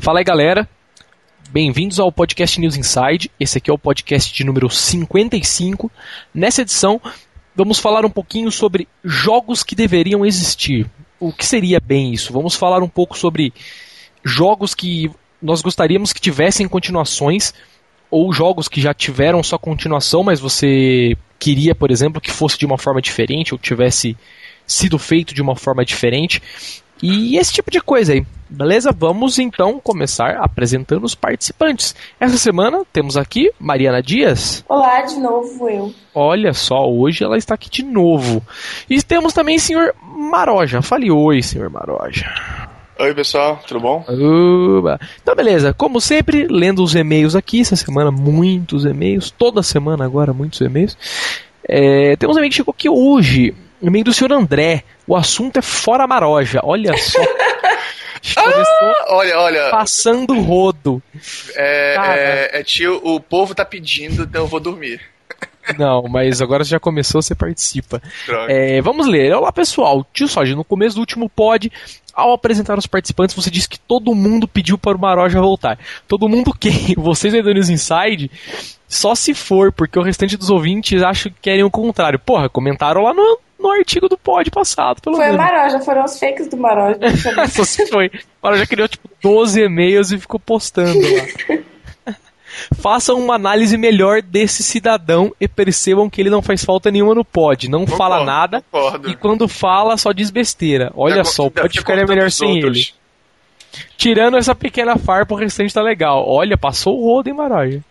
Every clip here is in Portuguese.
Fala aí, galera. Bem-vindos ao podcast News Inside. Esse aqui é o podcast de número 55. Nessa edição, vamos falar um pouquinho sobre jogos que deveriam existir. O que seria bem isso? Vamos falar um pouco sobre jogos que nós gostaríamos que tivessem continuações ou jogos que já tiveram sua continuação, mas você queria, por exemplo, que fosse de uma forma diferente ou tivesse sido feito de uma forma diferente. E esse tipo de coisa aí. Beleza? Vamos então começar apresentando os participantes. Essa semana temos aqui Mariana Dias. Olá, de novo eu. Olha só, hoje ela está aqui de novo. E temos também o senhor Maroja. Fale oi, senhor Maroja. Oi, pessoal, tudo bom? Uba. Então, beleza. Como sempre, lendo os e-mails aqui, essa semana muitos e-mails, toda semana agora muitos e-mails. É, temos um e-mail que chegou aqui hoje, e-mail do senhor André. O assunto é fora Maroja. Olha só. ah, olha, olha. Passando rodo. É, é, é, tio, o povo tá pedindo, então eu vou dormir. Não, mas agora já começou, você participa. É, vamos ler. Olá, pessoal. Tio Soja, no começo do último pod, ao apresentar os participantes, você disse que todo mundo pediu para o Maroja voltar. Todo mundo quem? Vocês aí do News Inside? Só se for, porque o restante dos ouvintes acho que querem o contrário. Porra, comentaram lá no, no artigo do pod passado, pelo foi menos. Foi o Maroja, foram os fakes do Maroja. Só se foi. O Maroja criou tipo 12 e-mails e ficou postando lá. Façam uma análise melhor desse cidadão e percebam que ele não faz falta nenhuma no pod. Não concordo, fala nada. Concordo. E quando fala, só diz besteira. Olha é, só, o pod ficaria melhor sem outros. ele. Tirando essa pequena farpa, o restante tá legal. Olha, passou o rodo, hein, Maroja?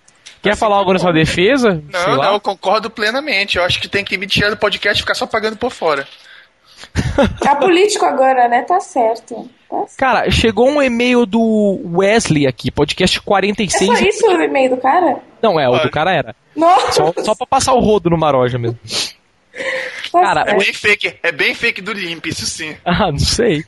Quer assim, falar algo na sua defesa? Não, não, eu concordo plenamente. Eu acho que tem que me tirar do podcast e ficar só pagando por fora. Tá político agora, né? Tá certo. tá certo. Cara, chegou um e-mail do Wesley aqui, podcast 46. É só isso o e-mail do cara? Não, é, o do cara era. Nossa. Só, só pra passar o rodo no Maroja mesmo. Cara, é bem fake, é bem fake do Limp, isso sim. Ah, não sei.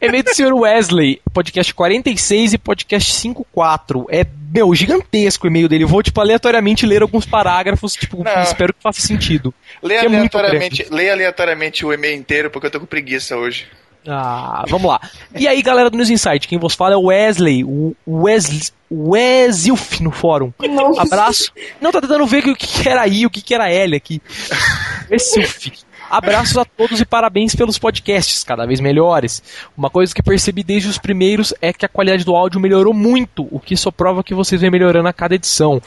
E-mail do senhor Wesley, podcast 46 e podcast 54. É, meu, gigantesco o e-mail dele. Eu vou, tipo, aleatoriamente ler alguns parágrafos, tipo, não. espero que faça sentido. Lê aleatoriamente, é lê aleatoriamente o e-mail inteiro, porque eu tô com preguiça hoje. Ah, vamos lá. E aí, galera do News Insight, quem vos fala é o Wesley, o Wesley, Wesilf no fórum. Nossa. Abraço. Não, tá tentando ver o que era I, o que era L aqui. Wesilf. Abraços a todos e parabéns pelos podcasts, cada vez melhores. Uma coisa que percebi desde os primeiros é que a qualidade do áudio melhorou muito, o que só prova que vocês vêm melhorando a cada edição.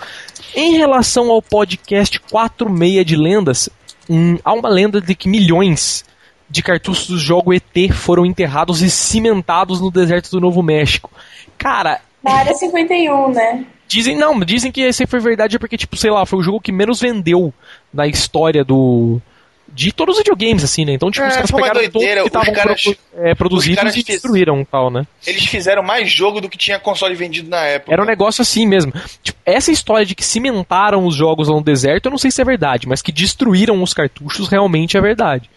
Em relação ao podcast 46 de lendas, hum, há uma lenda de que milhões de cartuchos do jogo ET foram enterrados e cimentados no deserto do Novo México. Cara. Na área 51, né? Dizem, não, dizem que esse foi verdade porque, tipo, sei lá, foi o jogo que menos vendeu na história do. De todos os videogames, assim, né? Então, tipo, é, os caras pegaram doideira, que estavam pro, é, produzidos e destruíram tal, né? Eles fizeram mais jogo do que tinha console vendido na época. Era um negócio assim mesmo. Tipo, essa história de que cimentaram os jogos lá no deserto, eu não sei se é verdade, mas que destruíram os cartuchos realmente é verdade.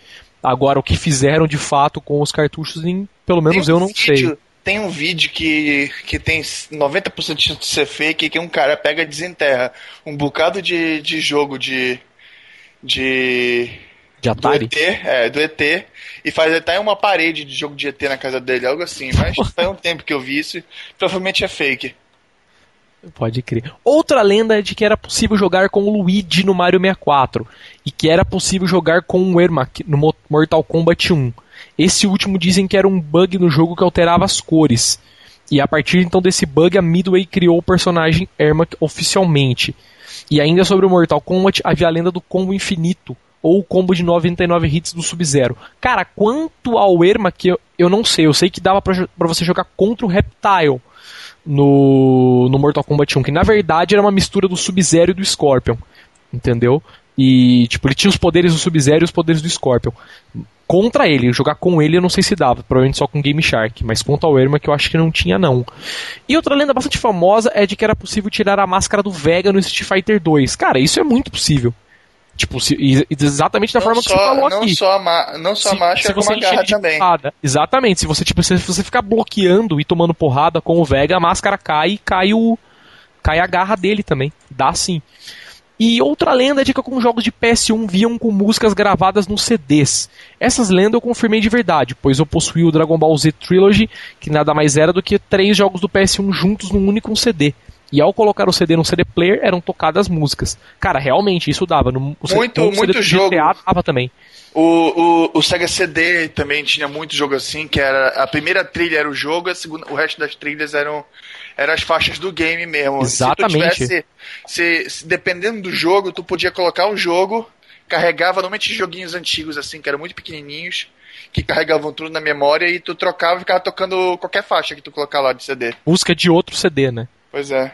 Agora, o que fizeram de fato com os cartuchos, em, pelo menos um eu não vídeo, sei. Tem um vídeo que, que tem 90% de chance de ser fake, que um cara pega e desenterra um bocado de, de jogo de. de. De Atari? Do ET, é, do ET, e faz até uma parede de jogo de ET na casa dele, algo assim. Mas faz um tempo que eu vi isso, provavelmente é fake. Pode crer. Outra lenda é de que era possível jogar com o Luigi no Mario 64 e que era possível jogar com o Ermac no Mortal Kombat 1. Esse último dizem que era um bug no jogo que alterava as cores. E a partir então desse bug, a Midway criou o personagem Ermac oficialmente. E ainda sobre o Mortal Kombat, havia a lenda do combo infinito, ou o combo de 99 hits do Sub-Zero. Cara, quanto ao Ermac, eu, eu não sei. Eu sei que dava pra você jogar contra o Reptile no, no Mortal Kombat 1, que na verdade era uma mistura do Sub-Zero e do Scorpion. Entendeu? E, tipo, ele tinha os poderes do Sub-Zero e os poderes do Scorpion. Contra ele, jogar com ele eu não sei se dava, provavelmente só com Game Shark, mas contra o Erma que eu acho que não tinha não. E outra lenda bastante famosa é de que era possível tirar a máscara do Vega no Street Fighter 2. Cara, isso é muito possível. Tipo, se, exatamente da não forma só, que você falou não aqui. Só a não só se, a máscara, como a garra também. Porrada. Exatamente. Se você, tipo, se você ficar bloqueando e tomando porrada com o Vega, a máscara cai e cai o. cai a garra dele também. Dá sim. E outra lenda é de que alguns jogos de PS1 viam com músicas gravadas nos CDs. Essas lendas eu confirmei de verdade, pois eu possuí o Dragon Ball Z Trilogy, que nada mais era do que três jogos do PS1 juntos num único CD. E ao colocar o CD no CD player, eram tocadas músicas. Cara, realmente, isso dava. No, o muito, no muito jogo. GTA dava também. O, o, o, Sega CD também tinha muito jogo assim, que era a primeira trilha era o jogo, a segunda, o resto das trilhas eram, eram as faixas do game mesmo. Exatamente. Se tivesse, se, se, dependendo do jogo, tu podia colocar um jogo, carregava normalmente joguinhos antigos assim, que eram muito pequenininhos, que carregavam tudo na memória e tu trocava e ficava tocando qualquer faixa que tu colocar lá de CD. Busca de outro CD, né? Pois é.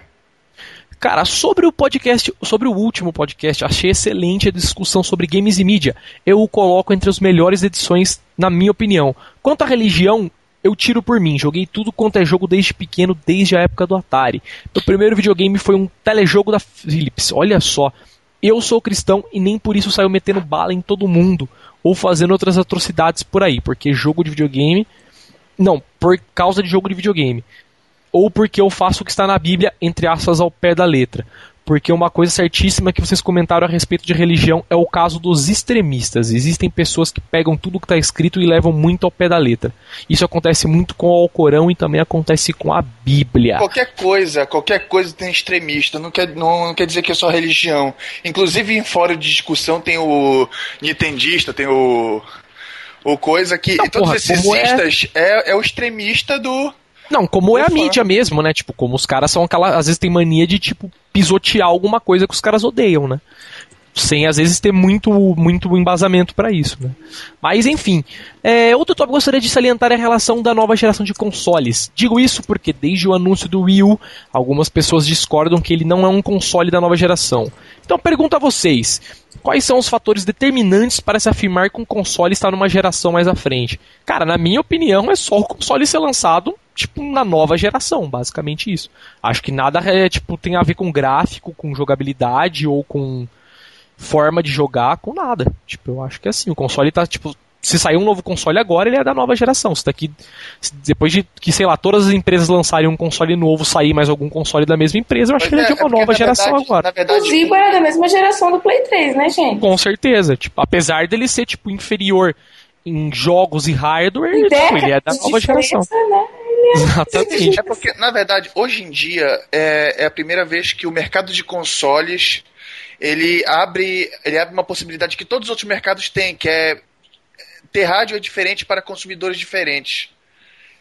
Cara, sobre o podcast, sobre o último podcast, achei excelente a discussão sobre games e mídia. Eu o coloco entre as melhores edições, na minha opinião. Quanto à religião, eu tiro por mim. Joguei tudo quanto é jogo desde pequeno, desde a época do Atari. Meu primeiro videogame foi um telejogo da Philips. Olha só. Eu sou cristão e nem por isso saiu metendo bala em todo mundo ou fazendo outras atrocidades por aí, porque jogo de videogame. Não, por causa de jogo de videogame ou porque eu faço o que está na Bíblia, entre aspas, ao pé da letra. Porque uma coisa certíssima que vocês comentaram a respeito de religião é o caso dos extremistas. Existem pessoas que pegam tudo que está escrito e levam muito ao pé da letra. Isso acontece muito com o Alcorão e também acontece com a Bíblia. Qualquer coisa, qualquer coisa tem extremista. Não quer, não, não quer dizer que é só religião. Inclusive em fórum de discussão tem o nintendista, tem o o coisa que não, todos porra, esses cistas é... é, é o extremista do não, como é a mídia mesmo, né? Tipo, como os caras são aquela. Às vezes tem mania de, tipo, pisotear alguma coisa que os caras odeiam, né? Sem às vezes ter muito, muito embasamento para isso, né? Mas enfim, é, outro tópico que eu gostaria de salientar é a relação da nova geração de consoles. Digo isso porque desde o anúncio do Wii U, algumas pessoas discordam que ele não é um console da nova geração. Então pergunto a vocês, quais são os fatores determinantes para se afirmar que um console está numa geração mais à frente? Cara, na minha opinião, é só o console ser lançado tipo, na nova geração, basicamente isso. Acho que nada é, tipo, tem a ver com gráfico, com jogabilidade ou com forma de jogar, com nada. Tipo, eu acho que é assim, o console tá, tipo, se sair um novo console agora, ele é da nova geração. Se daqui, depois de que, sei lá, todas as empresas lançarem um console novo, sair mais algum console da mesma empresa, eu acho pois que ele é, é de uma é nova geração verdade, agora. Verdade, o Zibo é da mesma geração do Play 3, né, gente? Com certeza. Tipo, apesar dele ser, tipo, inferior em jogos e hardware, tipo, ele é da nova geração. Né? Exatamente. É porque, na verdade, hoje em dia é, é a primeira vez que o mercado de consoles ele abre, ele abre uma possibilidade que todos os outros mercados têm, que é ter rádio diferente para consumidores diferentes.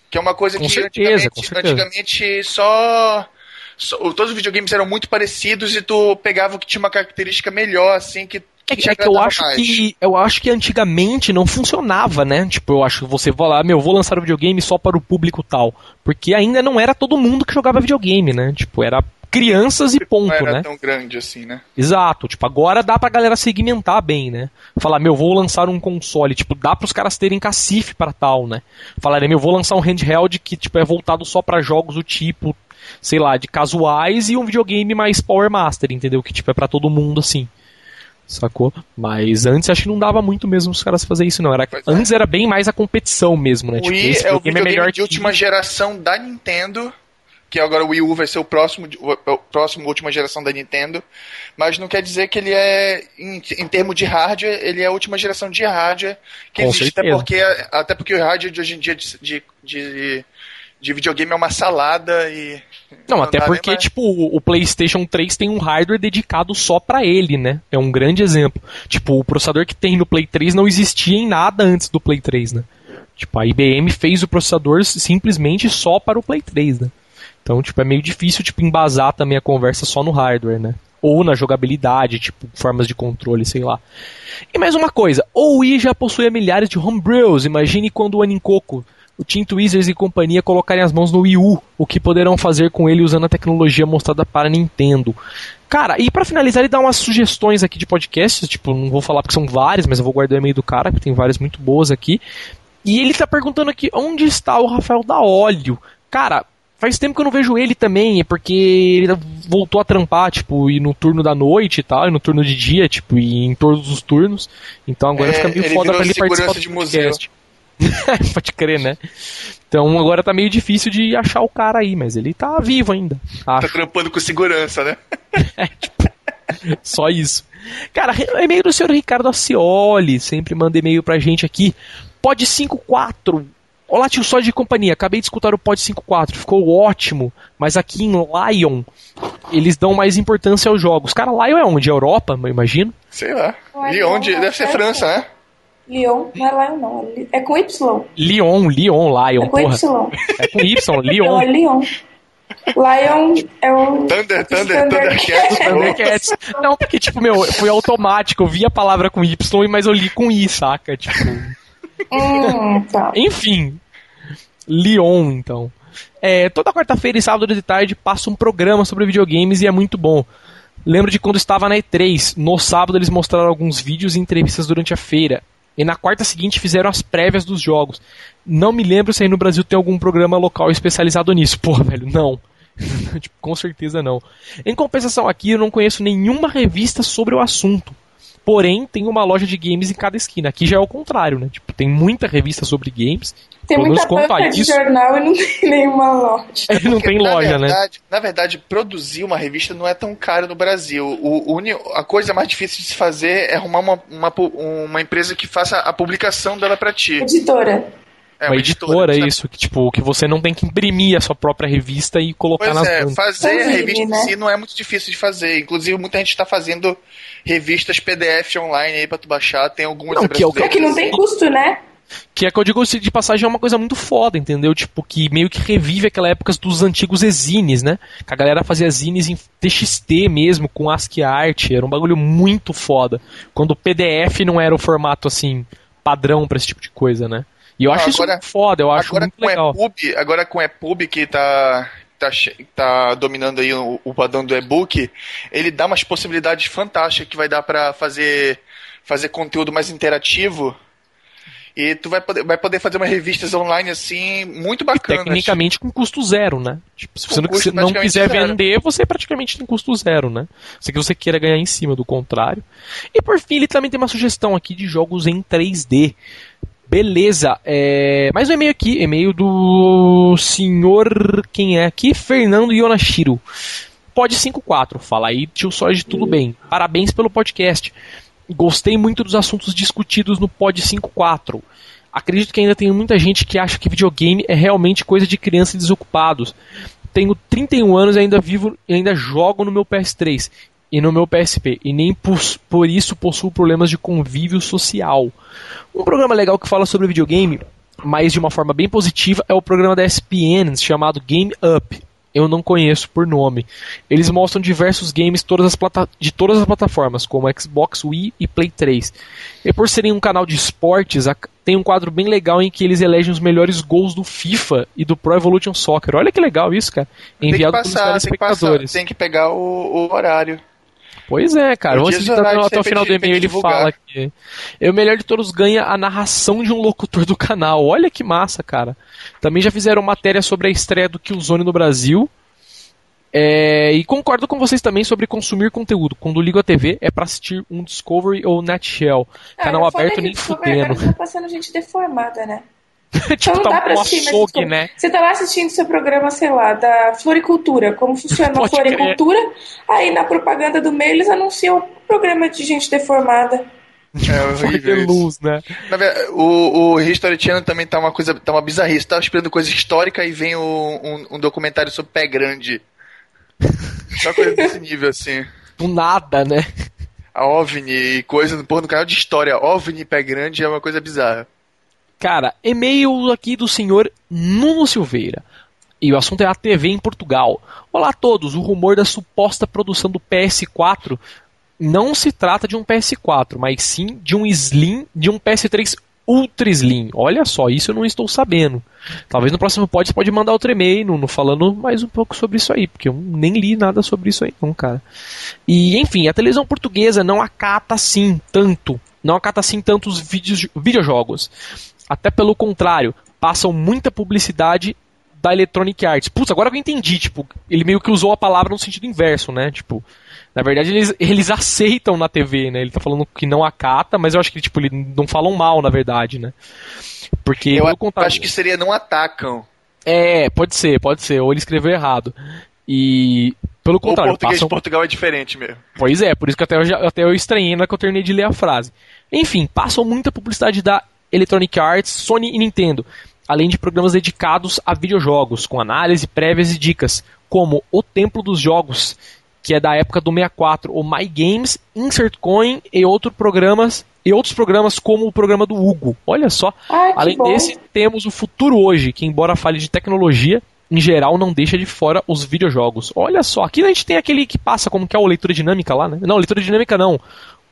Que é uma coisa com que certeza, antigamente, antigamente só, só, Todos os videogames eram muito parecidos e tu pegava o que tinha uma característica melhor, assim, que é que, é que eu acho mais. que eu acho que antigamente não funcionava, né? Tipo, eu acho que você vai lá, meu, vou lançar o videogame só para o público tal, porque ainda não era todo mundo que jogava videogame, né? Tipo, era crianças e ponto, não era né? tão grande assim, né? Exato, tipo, agora dá pra galera segmentar bem, né? Falar, meu, vou lançar um console, tipo, dá pros caras terem cacife para tal, né? Falarem, meu, vou lançar um handheld que, tipo, é voltado só para jogos do tipo, sei lá, de casuais e um videogame mais Power Master, entendeu? Que, tipo, é para todo mundo, assim sacou? Mas antes acho que não dava muito mesmo os caras fazer isso, não. Era, é. antes era bem mais a competição mesmo, né? O tipo, Wii esse é o videogame é melhor de última geração da Nintendo, que agora o Wii U vai ser o próximo, o próximo última geração da Nintendo, mas não quer dizer que ele é, em, em termos de hardware, ele é a última geração de hardware que Com existe, até porque, até porque o hardware de hoje em dia de, de, de de videogame é uma salada e. Não, não até porque, tipo, o PlayStation 3 tem um hardware dedicado só para ele, né? É um grande exemplo. Tipo, o processador que tem no Play 3 não existia em nada antes do Play 3, né? Tipo, a IBM fez o processador simplesmente só para o Play 3, né? Então, tipo, é meio difícil, tipo, embasar também a conversa só no hardware, né? Ou na jogabilidade, tipo, formas de controle, sei lá. E mais uma coisa, o Wii já possui milhares de homebrews. Imagine quando o Anincoco o Team Tweezers e companhia colocarem as mãos no Wii U, o que poderão fazer com ele usando a tecnologia mostrada para a Nintendo. Cara, e para finalizar, ele dá umas sugestões aqui de podcasts, tipo, não vou falar porque são várias, mas eu vou guardar o e-mail do cara, que tem várias muito boas aqui. E ele tá perguntando aqui, onde está o Rafael da Óleo? Cara, faz tempo que eu não vejo ele também, é porque ele voltou a trampar, tipo, e no turno da noite e tal, e no turno de dia, tipo, e em todos os turnos. Então agora é, fica meio foda pra ele participar do podcast. Pode crer, né? Então agora tá meio difícil de achar o cara aí, mas ele tá vivo ainda. Acho. Tá trampando com segurança, né? é, tipo... Só isso. Cara, e-mail do senhor Ricardo Acioli, sempre manda e-mail pra gente aqui. Pod 54. Olá, tio Só de companhia. Acabei de escutar o Pod 54, ficou ótimo. Mas aqui em Lyon, eles dão mais importância aos jogos. Cara, Lyon é onde? Europa, eu imagino? Sei lá. Lyon, deve ser França, né? Lyon, não é Lyon não, é com Y. Lyon, Lyon, Lion, é com porra. Y. É com Y, Lyon. Não, é Lyon. Lion é o. Thunder, Thunder, Thundercats. Thundercats. Não, porque, tipo, meu, foi automático. Eu vi a palavra com Y, mas eu li com I, saca? Tipo. Hum, tá. Enfim. Lyon, então. É, toda quarta-feira e sábado de tarde passa um programa sobre videogames e é muito bom. Lembro de quando estava na E3. No sábado eles mostraram alguns vídeos e entrevistas durante a feira. E na quarta seguinte fizeram as prévias dos jogos. Não me lembro se aí no Brasil tem algum programa local especializado nisso. Porra, velho, não. tipo, com certeza não. Em compensação, aqui eu não conheço nenhuma revista sobre o assunto. Porém, tem uma loja de games em cada esquina. Aqui já é o contrário, né? Tipo, tem muita revista sobre games. Tem muita banca de jornal e não tem nenhuma loja. É, não tem loja, na verdade, né? Na verdade, produzir uma revista não é tão caro no Brasil. O, o, a coisa mais difícil de se fazer é arrumar uma, uma, uma empresa que faça a publicação dela para ti. Editora. É, uma, uma editora, editora isso, que tipo, que você não tem que imprimir a sua própria revista e colocar pois nas é, fazer a revista né? em si não é muito difícil de fazer. Inclusive, muita gente está fazendo revistas PDF online aí pra tu baixar. Tem algumas não, que é, o que não tem custo, né? Que é que eu digo de passagem é uma coisa muito foda, entendeu? Tipo, que meio que revive aquela época dos antigos exines, né? Que a galera fazia zines em TXT mesmo, com ASCII art, era um bagulho muito foda. Quando o PDF não era o formato assim padrão para esse tipo de coisa, né? E eu acho agora, isso foda, eu acho muito legal. EPUB, agora com o EPUB que tá, tá, tá dominando aí o, o padrão do e-book, ele dá umas possibilidades fantásticas que vai dar para fazer, fazer conteúdo mais interativo. E tu vai poder, vai poder fazer umas revistas online assim, muito bacanas. tecnicamente com custo zero, né? Tipo, se você não, não quiser zero. vender, você praticamente tem custo zero, né? Se você queira ganhar em cima do contrário. E por fim, ele também tem uma sugestão aqui de jogos em 3D. Beleza, é... mais um e-mail aqui, e-mail do senhor, quem é aqui? Fernando Yonashiro. Pod 54, fala aí, tio Sorge, tudo bem. Parabéns pelo podcast. Gostei muito dos assuntos discutidos no Pod 54. Acredito que ainda tem muita gente que acha que videogame é realmente coisa de criança desocupados. Tenho 31 anos e ainda vivo e ainda jogo no meu PS3 e no meu PSP, e nem por, por isso possuo problemas de convívio social. Um programa legal que fala sobre videogame, mas de uma forma bem positiva, é o programa da ESPN chamado Game Up. Eu não conheço por nome. Eles mostram diversos games todas as de todas as plataformas, como Xbox, Wii e Play 3. E por serem um canal de esportes, tem um quadro bem legal em que eles elegem os melhores gols do FIFA e do Pro Evolution Soccer. Olha que legal isso, cara. Enviado tem que passar, pelos telespectadores. Tem que, passar, tem que pegar o, o horário. Pois é, cara. Vamos assistir até o final do e-mail. Ele fala que é o melhor de todos ganha a narração de um locutor do canal. Olha que massa, cara. Também já fizeram matéria sobre a estreia do Killzone no Brasil. É, e concordo com vocês também sobre consumir conteúdo. Quando ligo a TV é para assistir um Discovery ou Nutshell. Canal aberto nem fudendo. Tá passando gente deformada, né? tipo, então tá um açougue, né? Você tá lá assistindo seu programa, sei lá, da floricultura, como funciona a floricultura, crer. aí na propaganda do meio eles anunciam um programa de gente deformada. É horrível. luz, né? Verdade, o, o History Channel também tá uma coisa, tá uma bizarrice. Tava esperando coisa histórica e vem o, um, um documentário sobre pé grande. Só coisa desse nível, assim. Do nada, né? A OVNI e coisa, porra, no canal de história, OVNI pé grande é uma coisa bizarra. Cara, e-mail aqui do senhor Nuno Silveira. E o assunto é a TV em Portugal. Olá a todos, o rumor da suposta produção do PS4 não se trata de um PS4, mas sim de um Slim, de um PS3 Ultra Slim. Olha só, isso eu não estou sabendo. Talvez no próximo pod você pode mandar outro e-mail no, falando mais um pouco sobre isso aí, porque eu nem li nada sobre isso aí não, cara. E enfim, a televisão portuguesa não acata assim tanto, não acata assim tantos vídeos, videojogos. Até pelo contrário, passam muita publicidade da Electronic Arts. Putz, agora que eu entendi, tipo, ele meio que usou a palavra no sentido inverso, né? Tipo, na verdade eles, eles aceitam na TV, né? Ele tá falando que não acata, mas eu acho que tipo, eles não falam mal, na verdade, né? Porque eu acho que seria não atacam. É, pode ser, pode ser, ou ele escreveu errado. E Pelo contrário. O português passam... de Portugal é diferente mesmo. Pois é, por isso que até eu, até eu estranhei na que eu terminei de ler a frase. Enfim, passam muita publicidade da Electronic Arts, Sony e Nintendo, além de programas dedicados a videojogos, com análise, prévias e dicas, como O Templo dos Jogos, que é da época do 64, o My Games, Insert Coin e outros programas e outros programas como o programa do Hugo. Olha só. Ai, Além bom. desse, temos o Futuro Hoje, que embora fale de tecnologia, em geral não deixa de fora os videojogos. Olha só, aqui a gente tem aquele que passa como que é o leitura dinâmica lá, né? Não, leitura dinâmica não.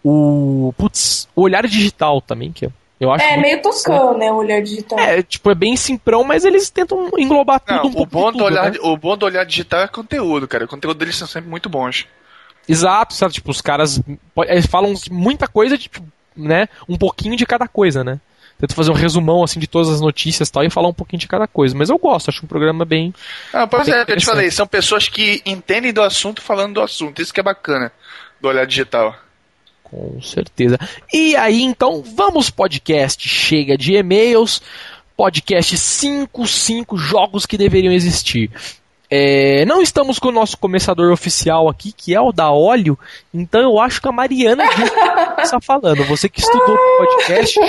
O putz, o olhar digital também, que eu acho É meio toscão, né, o olhar digital. É, tipo, é bem simprão, mas eles tentam englobar tudo Não, um pouco o bom, de do tudo, olhar, né? o bom do olhar digital é conteúdo, cara. O conteúdo deles são sempre muito bons. Exato, sabe? Tipo, os caras eles falam muita coisa, tipo, né? Um pouquinho de cada coisa, né? Tento fazer um resumão assim de todas as notícias e tal e falar um pouquinho de cada coisa. Mas eu gosto, acho um programa bem. Ah, pois Bem é, eu te falei, são pessoas que entendem do assunto falando do assunto. Isso que é bacana do olhar digital. Com certeza. E aí, então, vamos podcast. Chega de e-mails. Podcast 5, 5 jogos que deveriam existir. É, não estamos com o nosso começador oficial aqui, que é o da óleo, então eu acho que a Mariana está falando. Você que estudou podcast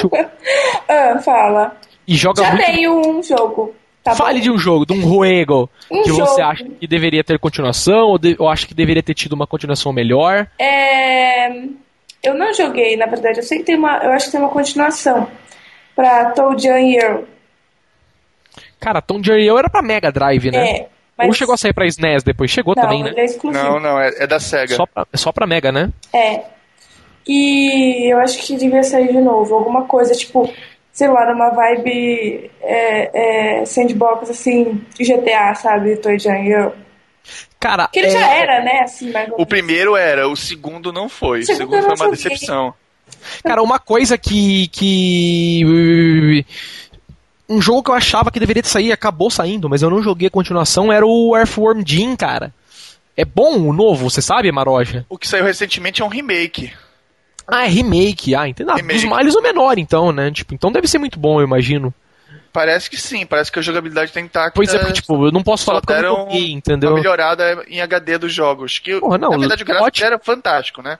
Ah, fala. e joga Já muito. tenho um jogo. Tá Fale bom? de um jogo, de um Ruego, Um que jogo. você acha que deveria ter continuação, ou, de, ou acha que deveria ter tido uma continuação melhor. É, Eu não joguei, na verdade. Eu sei que tem uma. Eu acho que tem uma continuação. Pra Toad Earl. Cara, Tom Jerry era pra Mega Drive, né? É. Mas... Ou chegou a sair pra SNES depois? Chegou não, também, né? ele é exclusivo. Não, não, é, é da SEGA. Só pra, é só pra Mega, né? É. E eu acho que devia sair de novo. Alguma coisa, tipo, sei lá, numa vibe é, é, sandbox, assim, GTA, sabe? Toy Earl. Cara, Que ele é, já era, né? Assim, O primeiro era, o segundo não foi. O O segundo segundo eu foi uma joguei. decepção. Cara, uma coisa que. que. Um jogo que eu achava que deveria sair acabou saindo, mas eu não joguei a continuação, era o Earthworm Jim, cara. É bom o novo, você sabe, Maroja? O que saiu recentemente é um remake. Ah, é remake. Ah, entendeu? Ah, Remake. Dos males o menor, então, né? Tipo, então deve ser muito bom, eu imagino. Parece que sim, parece que a jogabilidade tá intacta. Pois é, porque, tipo, eu não posso falar porque eu não joguei, uma entendeu? melhorada em HD dos jogos. Que, Porra, não, na verdade, o gráfico ótimo. era fantástico, né?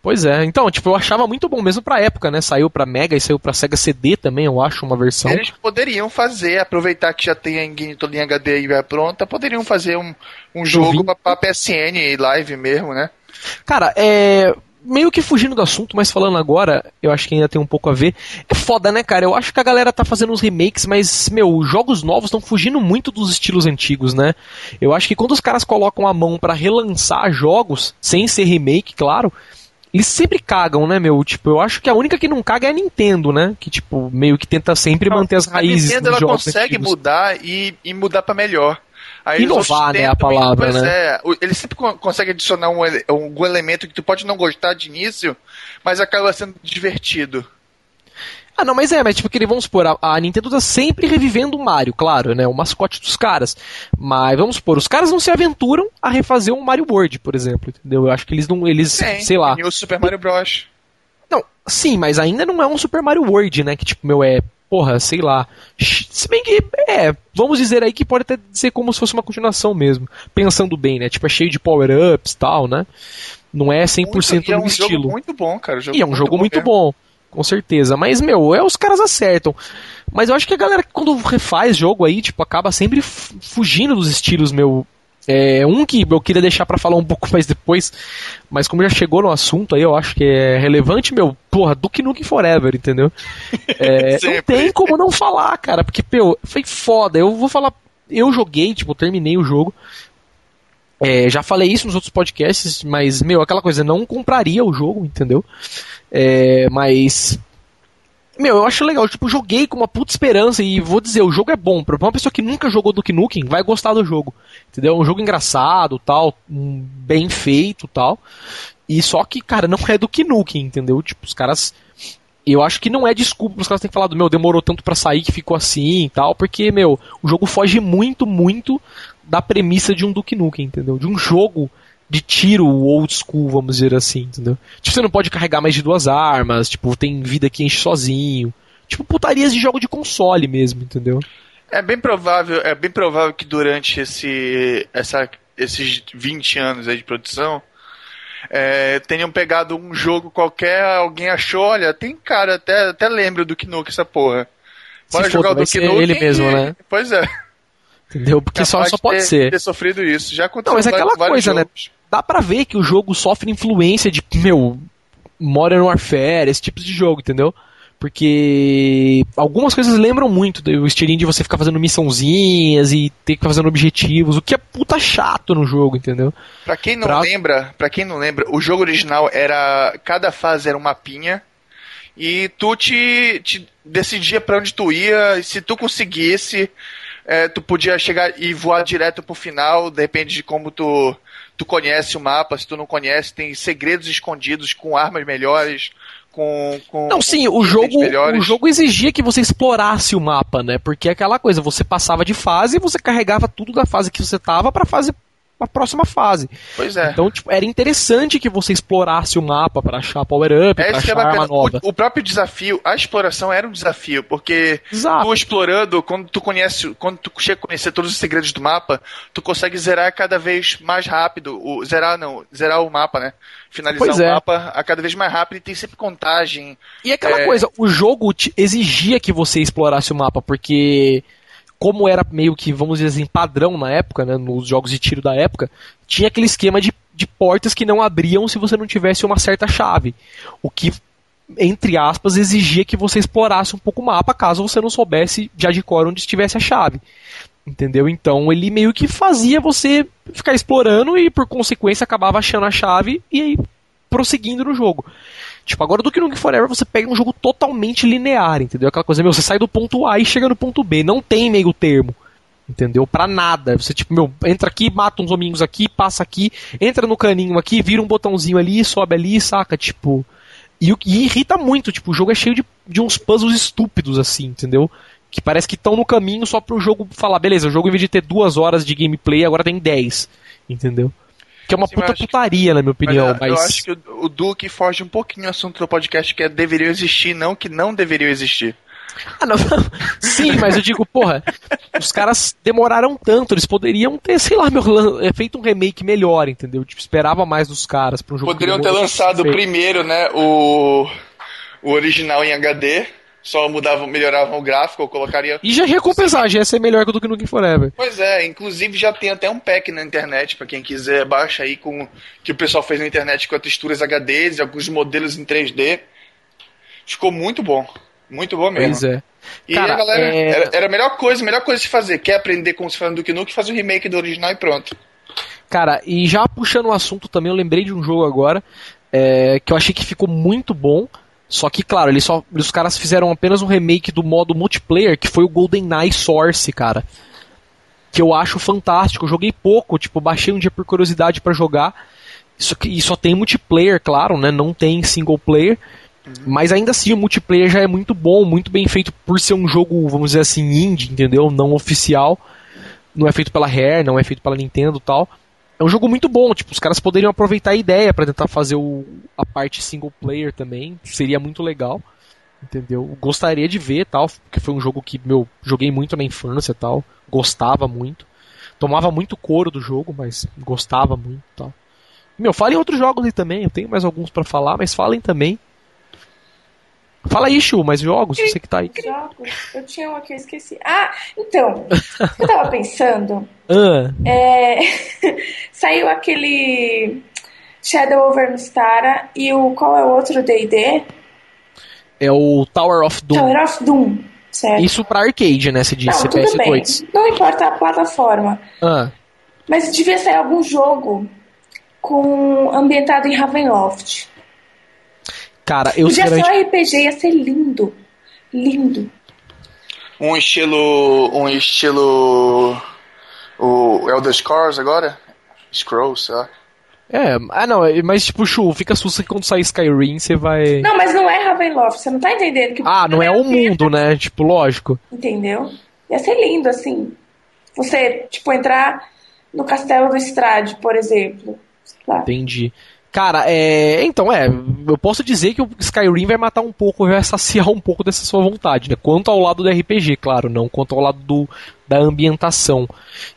Pois é, então, tipo, eu achava muito bom mesmo pra época, né? Saiu pra Mega e saiu pra Sega CD também, eu acho, uma versão. Eles poderiam fazer, aproveitar que já tem a engine toda em HD e vai pronta, poderiam fazer um, um jogo pra, pra PSN e live mesmo, né? Cara, é. Meio que fugindo do assunto, mas falando agora, eu acho que ainda tem um pouco a ver. É foda, né, cara? Eu acho que a galera tá fazendo uns remakes, mas, meu, os jogos novos estão fugindo muito dos estilos antigos, né? Eu acho que quando os caras colocam a mão pra relançar jogos, sem ser remake, claro, eles sempre cagam, né, meu? Tipo, eu acho que a única que não caga é a Nintendo, né? Que, tipo, meio que tenta sempre manter as raízes a Nintendo ela consegue antigos. mudar e, e mudar pra melhor. Aí Inovar, né, a palavra, pois né? É, ele sempre con- consegue adicionar um, algum elemento que tu pode não gostar de início, mas acaba sendo divertido. Ah, não, mas é, mas tipo, que vamos supor, a, a Nintendo tá sempre revivendo o Mario, claro, né? O mascote dos caras. Mas vamos supor, os caras não se aventuram a refazer um Mario World, por exemplo, entendeu? Eu acho que eles não. Eles, Tem, sei lá. tem o Super Mario Bros. Não, sim, mas ainda não é um Super Mario World, né? Que tipo, meu, é. Porra, sei lá. Se bem que, é, vamos dizer aí que pode até ser como se fosse uma continuação mesmo. Pensando bem, né? Tipo, é cheio de power-ups e tal, né? Não é 100% Muito- e é um estilo. jogo muito bom, cara. E é um jogo muito mesmo. bom, com certeza. Mas, meu, é os caras acertam. Mas eu acho que a galera, quando refaz jogo aí, tipo, acaba sempre fugindo dos estilos, meu. É, um que eu queria deixar pra falar um pouco mais depois, mas como já chegou no assunto aí, eu acho que é relevante, meu, porra, Duke Nukem Forever, entendeu? É, não tem como não falar, cara, porque, meu, foi foda. Eu vou falar, eu joguei, tipo, terminei o jogo. É, já falei isso nos outros podcasts, mas, meu, aquela coisa, não compraria o jogo, entendeu? É, mas. Meu, eu acho legal, tipo, joguei com uma puta esperança e vou dizer, o jogo é bom. Pra uma pessoa que nunca jogou Duke Nukem, vai gostar do jogo. Entendeu? É um jogo engraçado, tal, bem feito, tal. E só que, cara, não é Duke Nukem, entendeu? Tipo, os caras eu acho que não é desculpa os caras terem falado, meu, demorou tanto pra sair que ficou assim e tal, porque, meu, o jogo foge muito, muito da premissa de um Duke Nukem, entendeu? De um jogo de tiro old school, vamos dizer assim, entendeu? Tipo, você não pode carregar mais de duas armas, tipo, tem vida que enche sozinho. Tipo, putarias de jogo de console mesmo, entendeu? É bem provável, é bem provável que durante esse essa esses 20 anos aí de produção, é, tenham pegado um jogo qualquer, alguém achou, olha, tem cara, até, até lembro do Knuck essa porra. Bora jogar o do Knuck. ele mesmo, né? Pois é. Entendeu? Porque só, só pode ter, ser. ter sofrido isso. Já aconteceu Não, mas é aquela coisa, né? jogos. né? Dá pra ver que o jogo sofre influência de, meu, Modern Warfare, esse tipo de jogo, entendeu? Porque algumas coisas lembram muito do estilinho de você ficar fazendo missãozinhas e ter que ficar fazendo objetivos, o que é puta chato no jogo, entendeu? Pra quem não pra... lembra, para quem não lembra, o jogo original era cada fase era um mapinha e tu te, te decidia para onde tu ia, e se tu conseguisse, é, tu podia chegar e voar direto pro final, depende de como tu tu conhece o mapa, se tu não conhece, tem segredos escondidos com armas melhores, com, com Não, sim, o jogo, o jogo exigia que você explorasse o mapa, né? Porque é aquela coisa, você passava de fase e você carregava tudo da fase que você tava para fase a próxima fase. Pois é. Então, tipo, era interessante que você explorasse o mapa para achar power-up, é pra achar é arma nova. O, o, próprio desafio, a exploração era um desafio, porque Exato. tu explorando, quando tu conhece, quando tu chega a conhecer todos os segredos do mapa, tu consegue zerar cada vez mais rápido, o, zerar não, zerar o mapa, né? Finalizar pois o é. mapa a cada vez mais rápido e tem sempre contagem. E aquela é... coisa, o jogo exigia que você explorasse o mapa, porque como era meio que, vamos dizer assim, padrão na época, né, nos jogos de tiro da época, tinha aquele esquema de, de portas que não abriam se você não tivesse uma certa chave. O que, entre aspas, exigia que você explorasse um pouco o mapa, caso você não soubesse já de cor onde estivesse a chave. Entendeu? Então ele meio que fazia você ficar explorando e por consequência acabava achando a chave e aí prosseguindo no jogo. Tipo, agora do que no Forever você pega um jogo totalmente linear, entendeu? Aquela coisa, meu, você sai do ponto A e chega no ponto B, não tem meio termo. Entendeu? Pra nada. Você, tipo, meu, entra aqui, mata uns hominhos aqui, passa aqui, entra no caninho aqui, vira um botãozinho ali, sobe ali, saca? Tipo. E, e irrita muito, tipo, o jogo é cheio de, de uns puzzles estúpidos, assim, entendeu? Que parece que estão no caminho só pro jogo falar, beleza, o jogo em vez de ter duas horas de gameplay, agora tem 10. Entendeu? Que é uma Sim, puta putaria, que... na minha opinião. Mas, mas... Eu acho que o, o Duque foge um pouquinho do assunto do podcast, que é deveriam existir, não que não deveriam existir. Ah, não. Sim, mas eu digo, porra, os caras demoraram tanto, eles poderiam ter, sei lá, meu, é, feito um remake melhor, entendeu? Tipo, esperava mais dos caras para um jogo Poderiam ter lançado primeiro, né, o, o original em HD, só mudavam, melhoravam o gráfico, eu colocaria. E já recompensar, já ia ser melhor do que no Game Forever. Pois é, inclusive já tem até um pack na internet, para quem quiser, baixa aí com que o pessoal fez na internet com texturas HDs, alguns modelos em 3D. Ficou muito bom. Muito bom mesmo. Pois é. E Cara, a galera, é... era, era, a melhor coisa, a melhor coisa de fazer. Quer aprender como se faz Duke Nukem, faz o remake do original e pronto. Cara, e já puxando o assunto também, eu lembrei de um jogo agora é, que eu achei que ficou muito bom. Só que, claro, eles só, os caras fizeram apenas um remake do modo multiplayer, que foi o GoldenEye Source, cara. Que eu acho fantástico. Eu joguei pouco, tipo, baixei um dia por curiosidade para jogar. Isso, e só tem multiplayer, claro, né? Não tem single player. Uhum. Mas ainda assim, o multiplayer já é muito bom, muito bem feito por ser um jogo, vamos dizer assim, indie, entendeu? Não oficial. Não é feito pela Rare, não é feito pela Nintendo e tal. É um jogo muito bom, tipo, os caras poderiam aproveitar a ideia para tentar fazer o, a parte single player também, seria muito legal. Entendeu? Gostaria de ver, tal, porque foi um jogo que, meu, joguei muito na infância, tal, gostava muito. Tomava muito couro do jogo, mas gostava muito, tal. Meu, falem outros jogos aí também, eu tenho mais alguns para falar, mas falem também. Fala aí, Chu, mais jogos, você que tá aí. Jogos? Eu tinha um aqui, eu esqueci. Ah, então, eu tava pensando. Ah. É, saiu aquele Shadow over Mistara e o. Qual é o outro DD? É o Tower of Doom. Tower of Doom, certo. Isso pra arcade, né? Você disse, Não, tudo bem. Não importa a plataforma. Ah. Mas devia sair algum jogo com ambientado em Ravenloft. Cara, eu Podia sinceramente... só RPG, ia ser lindo. Lindo. Um estilo. Um estilo. O Elder Scrolls agora? Scrolls, sei lá. É, ah não, mas tipo, Chu, fica susto que quando sair Skyrim você vai. Não, mas não é Ravenloft, você não tá entendendo que. Ah, não é o mundo, né? Tipo, lógico. Entendeu? Ia ser lindo, assim. Você, tipo, entrar no castelo do Strade, por exemplo. Entendi. Cara, é. Então, é. Eu posso dizer que o Skyrim vai matar um pouco, vai saciar um pouco dessa sua vontade, né? Quanto ao lado do RPG, claro, não quanto ao lado do, da ambientação.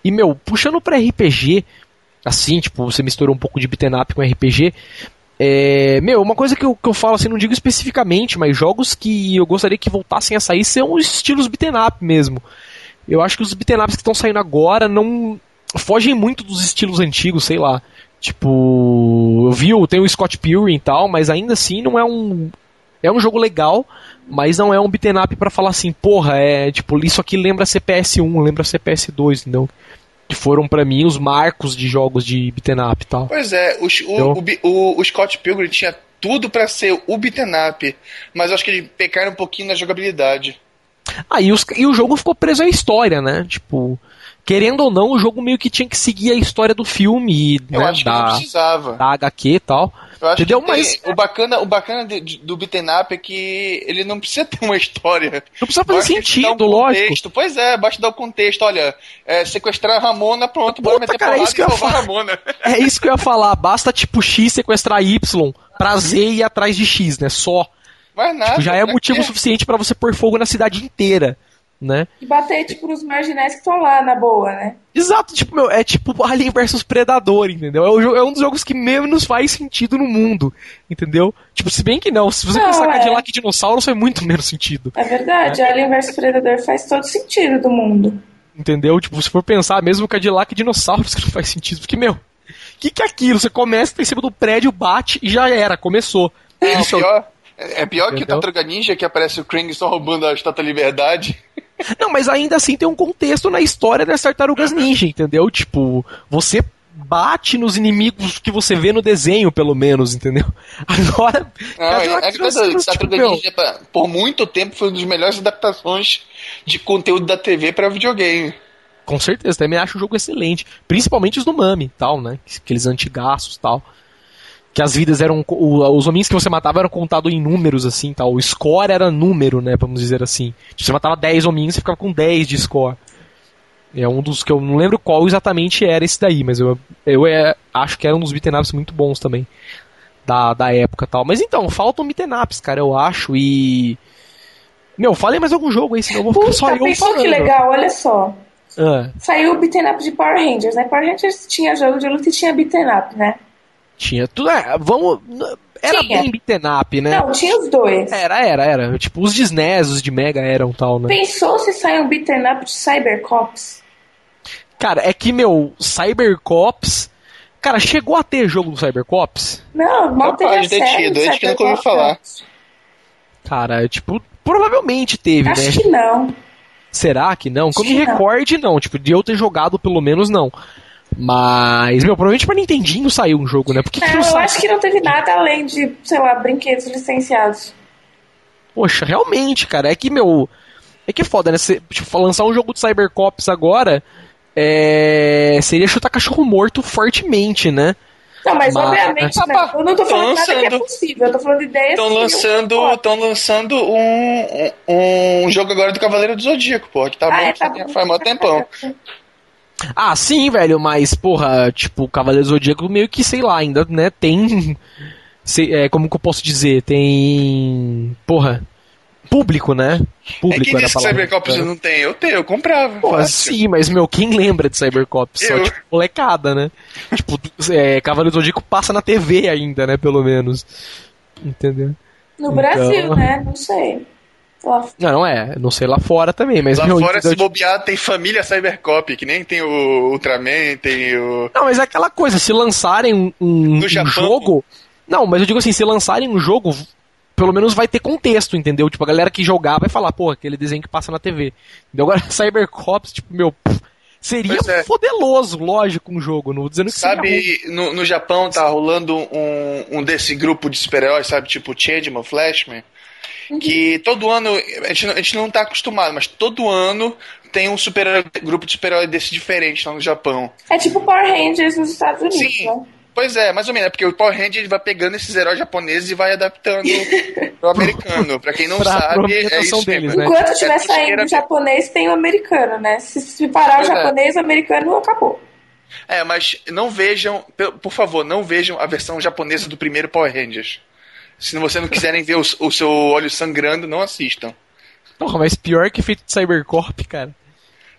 E, meu, puxando pra RPG, assim, tipo, você misturou um pouco de beat'em com RPG. É, meu, uma coisa que eu, que eu falo assim, não digo especificamente, mas jogos que eu gostaria que voltassem a sair são os estilos beat'em up mesmo. Eu acho que os beat'em que estão saindo agora não fogem muito dos estilos antigos, sei lá. Tipo, eu vi, tem o Scott Pilgrim e tal, mas ainda assim não é um é um jogo legal, mas não é um beat'em up para falar assim, porra, é tipo, isso aqui lembra CPS1, lembra CPS2, entendeu? Que foram para mim os marcos de jogos de beat'em up e tal. Pois é, o, então, o, o, o Scott Pilgrim tinha tudo para ser o beat'em up, mas eu acho que ele pecaram um pouquinho na jogabilidade. Ah, e, os, e o jogo ficou preso à história, né? Tipo, querendo ou não, o jogo meio que tinha que seguir a história do filme, eu né, acho da, que não precisava. da HQ e tal. Eu acho Entendeu? Que Mas... o bacana, o bacana de, de, do beaten up é que ele não precisa ter uma história. Não precisa fazer sentido, um lógico. Pois é, basta dar o um contexto. Olha, é, sequestrar a Ramona, pronto, bora meter cara, é isso que eu ia falar. Ramona. É isso que eu ia falar. Basta, tipo, X sequestrar Y pra Z e ir atrás de X, né? Só. Mas nada. Tipo, já é motivo suficiente para você pôr fogo na cidade inteira né? E bater, tipo, nos marginais que estão lá, na boa, né? Exato, tipo, meu, é tipo Alien versus Predador, entendeu? É, o, é, um dos jogos que menos faz sentido no mundo, entendeu? Tipo, se bem que não, se você não, pensar é. Cadillac e Dinossauros faz muito menos sentido. É verdade, é. Alien versus Predador faz todo sentido do mundo. Entendeu? Tipo, se for pensar, mesmo Cadillac e Dinossauros que não faz sentido, porque, meu, o que, que é aquilo? Você começa tá em cima do prédio, bate e já era, começou. É, Isso, pior, é pior entendeu? que o Tartaruga Ninja, que aparece o Krang só roubando a Estátua da Liberdade. Não, mas ainda assim tem um contexto na história das tartarugas ninja, entendeu? Tipo, você bate nos inimigos que você vê no desenho, pelo menos, entendeu? Agora. Não, é, é que Tartaruga tipo, Ninja, por muito tempo, foi uma das melhores adaptações de conteúdo da TV para videogame. Com certeza, também acho o jogo excelente. Principalmente os do Mami tal, né? Aqueles antigaços tal que as vidas eram. Os homens que você matava eram contados em números, assim, tal. O score era número, né? Vamos dizer assim. Se você matava 10 homens, você ficava com 10 de score. É um dos que eu não lembro qual exatamente era esse daí, mas eu, eu é, acho que era um dos beat'em muito bons também. Da, da época tal. Mas então, faltam beat'em cara, eu acho, e. Meu, falei mais algum jogo aí, senão eu vou ficar só eu falando. que legal, olha só. Ah. Saiu o beat'em up de Power Rangers, né? Power Rangers tinha jogo de luta e tinha beat'em né? Tinha tudo. É, vamos. Era tinha. bem beaten up, né? Não, tinha os dois. Era, era, era. Tipo, os de SNES, os de Mega eram tal, né? Pensou se sai um beaten up de Cybercops? Cara, é que, meu, Cybercops. Cara, chegou a ter jogo do Cybercops? Não, mal teve Pode ter tido, a gente nunca ouviu falar. Cara, tipo, provavelmente teve, Acho né? Acho que não. Será que não? Que eu me recorde, não. Tipo, de eu ter jogado, pelo menos, não. Mas, meu, provavelmente pra Nintendinho saiu um jogo, né? Por que, não, que não eu acho que não teve nada além de, sei lá, brinquedos licenciados. Poxa, realmente, cara, é que, meu. É que é foda, né? Tipo, lançar um jogo de Cybercops agora é, seria chutar cachorro morto fortemente, né? Não, mas, mas obviamente né? eu não tô falando lançando, nada que é possível, eu tô falando de ideias Estão lançando, estão lançando um, um, um, jogo agora do Cavaleiro do Zodíaco, pô, que tá ah, bom, é, tá bom, faz um tempão. Ah, sim, velho, mas, porra, tipo, Cavaleiro Zodíaco meio que, sei lá, ainda, né, tem. Sei, é, como que eu posso dizer? Tem. Porra. Público, né? Público é que disse que Cybercops não tem. Eu tenho, eu comprava. Porra, sim, mas, meu, quem lembra de Cybercops? Só, tipo, molecada, né? tipo, é, Cavaleiro Zodíaco passa na TV ainda, né, pelo menos. Entendeu? No então... Brasil, né? Não sei. Não, não é. Não sei lá fora também, mas... Lá meu, fora, se bobear, tem família Cybercop, que nem tem o Ultraman, tem o... Não, mas é aquela coisa, se lançarem um, um, um jogo... Não, mas eu digo assim, se lançarem um jogo, pelo menos vai ter contexto, entendeu? Tipo, a galera que jogar vai falar, pô, aquele desenho que passa na TV. Entendeu? Agora, Cybercops, tipo, meu... Seria é. fodeloso, lógico, um jogo, não dizendo que Sabe, no, no Japão tá rolando um, um desse grupo de super-heróis, sabe, tipo Changeman, Flashman, que todo ano, a gente, a gente não tá acostumado, mas todo ano tem um super grupo de super-herói desse diferente lá no Japão. É tipo Power Rangers nos Estados Unidos, Sim. Né? Pois é, mais ou menos, é porque o Power Ranger vai pegando esses heróis japoneses e vai adaptando pro americano. Pra quem não pra sabe, é isso deles, mesmo. Né? Enquanto estiver é saindo o japonês, tem o americano, né? Se, se parar pois o é. japonês, é. o americano acabou. É, mas não vejam, por favor, não vejam a versão japonesa do primeiro Power Rangers. Se você não quiserem ver o, o seu olho sangrando, não assistam. Porra, mas pior que feito de Cybercorp, cara.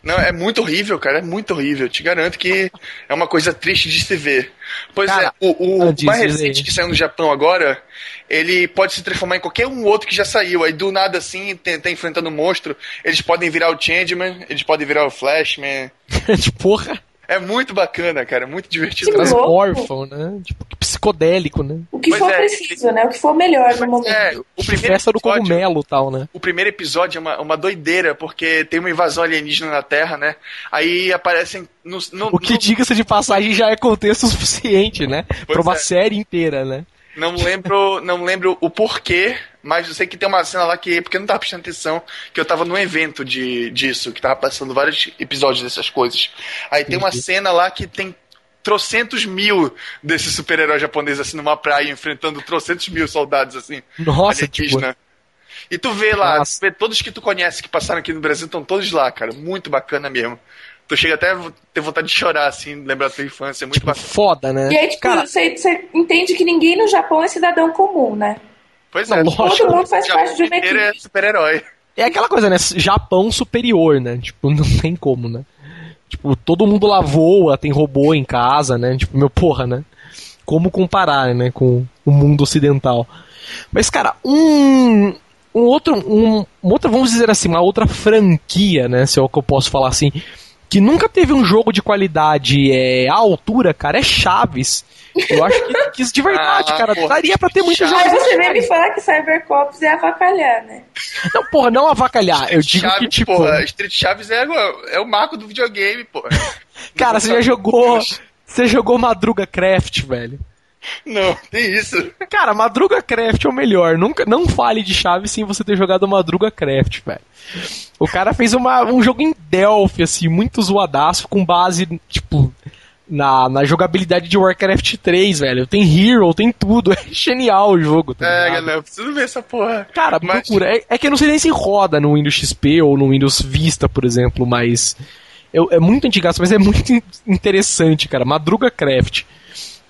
Não, é muito horrível, cara. É muito horrível. Te garanto que é uma coisa triste de se ver. Pois Cara, é, o, o ah, diz, mais recente que saiu no Japão agora, ele pode se transformar em qualquer um outro que já saiu. Aí do nada assim, tem- tá enfrentando um monstro, eles podem virar o Changeman, eles podem virar o Flashman. porra. É muito bacana, cara. é Muito divertido. Que Mas louco. órfão, né? Tipo, que psicodélico, né? O que Pois for é, preciso, né? O que for melhor no momento. É, o primeiro Festa do episódio- cogumelo e tal, né? O primeiro episódio é uma, uma doideira, porque tem uma invasão alienígena na Terra, né? Aí aparecem. No, no- O que, no- diga-se de passagem, já é contexto suficiente, né? pra uma é. série inteira, né? Não lembro, não lembro o porquê, mas eu sei que tem uma cena lá que, porque eu não tava prestando atenção, que eu tava num evento de, disso, que tava passando vários episódios dessas coisas. Aí tem uma cena lá que tem trocentos mil desses super-heróis japoneses assim numa praia enfrentando trocentos mil soldados assim. Nossa, tipo. E tu vê lá, tu vê todos que tu conhece que passaram aqui no Brasil estão todos lá, cara. Muito bacana mesmo. Tu chega até a ter vontade de chorar, assim, lembrar da tua infância. É muito tipo, bacana. foda, né? E aí, tipo, você entende que ninguém no Japão é cidadão comum, né? Pois não, é, lógico. Todo mundo faz o parte de uma é equipe. super-herói. é aquela coisa, né? Japão superior, né? Tipo, não tem como, né? Tipo, todo mundo lá voa, tem robô em casa, né? Tipo, meu porra, né? Como comparar, né, com o mundo ocidental. Mas, cara, um, um outro, um, uma outra, vamos dizer assim, uma outra franquia, né, se é o que eu posso falar assim, que nunca teve um jogo de qualidade é, à altura, cara, é Chaves. Eu acho que, que isso de verdade, Ah, cara, porra, daria pra ter muito Chaves. jogo. Aí você vem me falar que Cybercops é avacalhar, né? Não, porra, não avacalhar. Eu digo Chaves, que, tipo. porra, Street Chaves é, é o marco do videogame, porra. Cara, você já jogou. Você jogou Madruga Craft, velho. Não, tem isso. Cara, Madruga Craft é o melhor. Nunca, não fale de Chaves sem você ter jogado Madruga Craft, velho. O cara fez uma, um jogo em Delphi, assim, muito zoadaço, com base, tipo, na, na jogabilidade de Warcraft 3, velho. Tem Hero, tem tudo. É genial o jogo, tá É, ligado? galera, eu preciso ver essa porra. Cara, Mas- procura. É, é que eu não sei nem se roda no Windows XP ou no Windows Vista, por exemplo, mas. eu- é muito antigaço, mas é muito in- interessante, cara. Madruga Craft.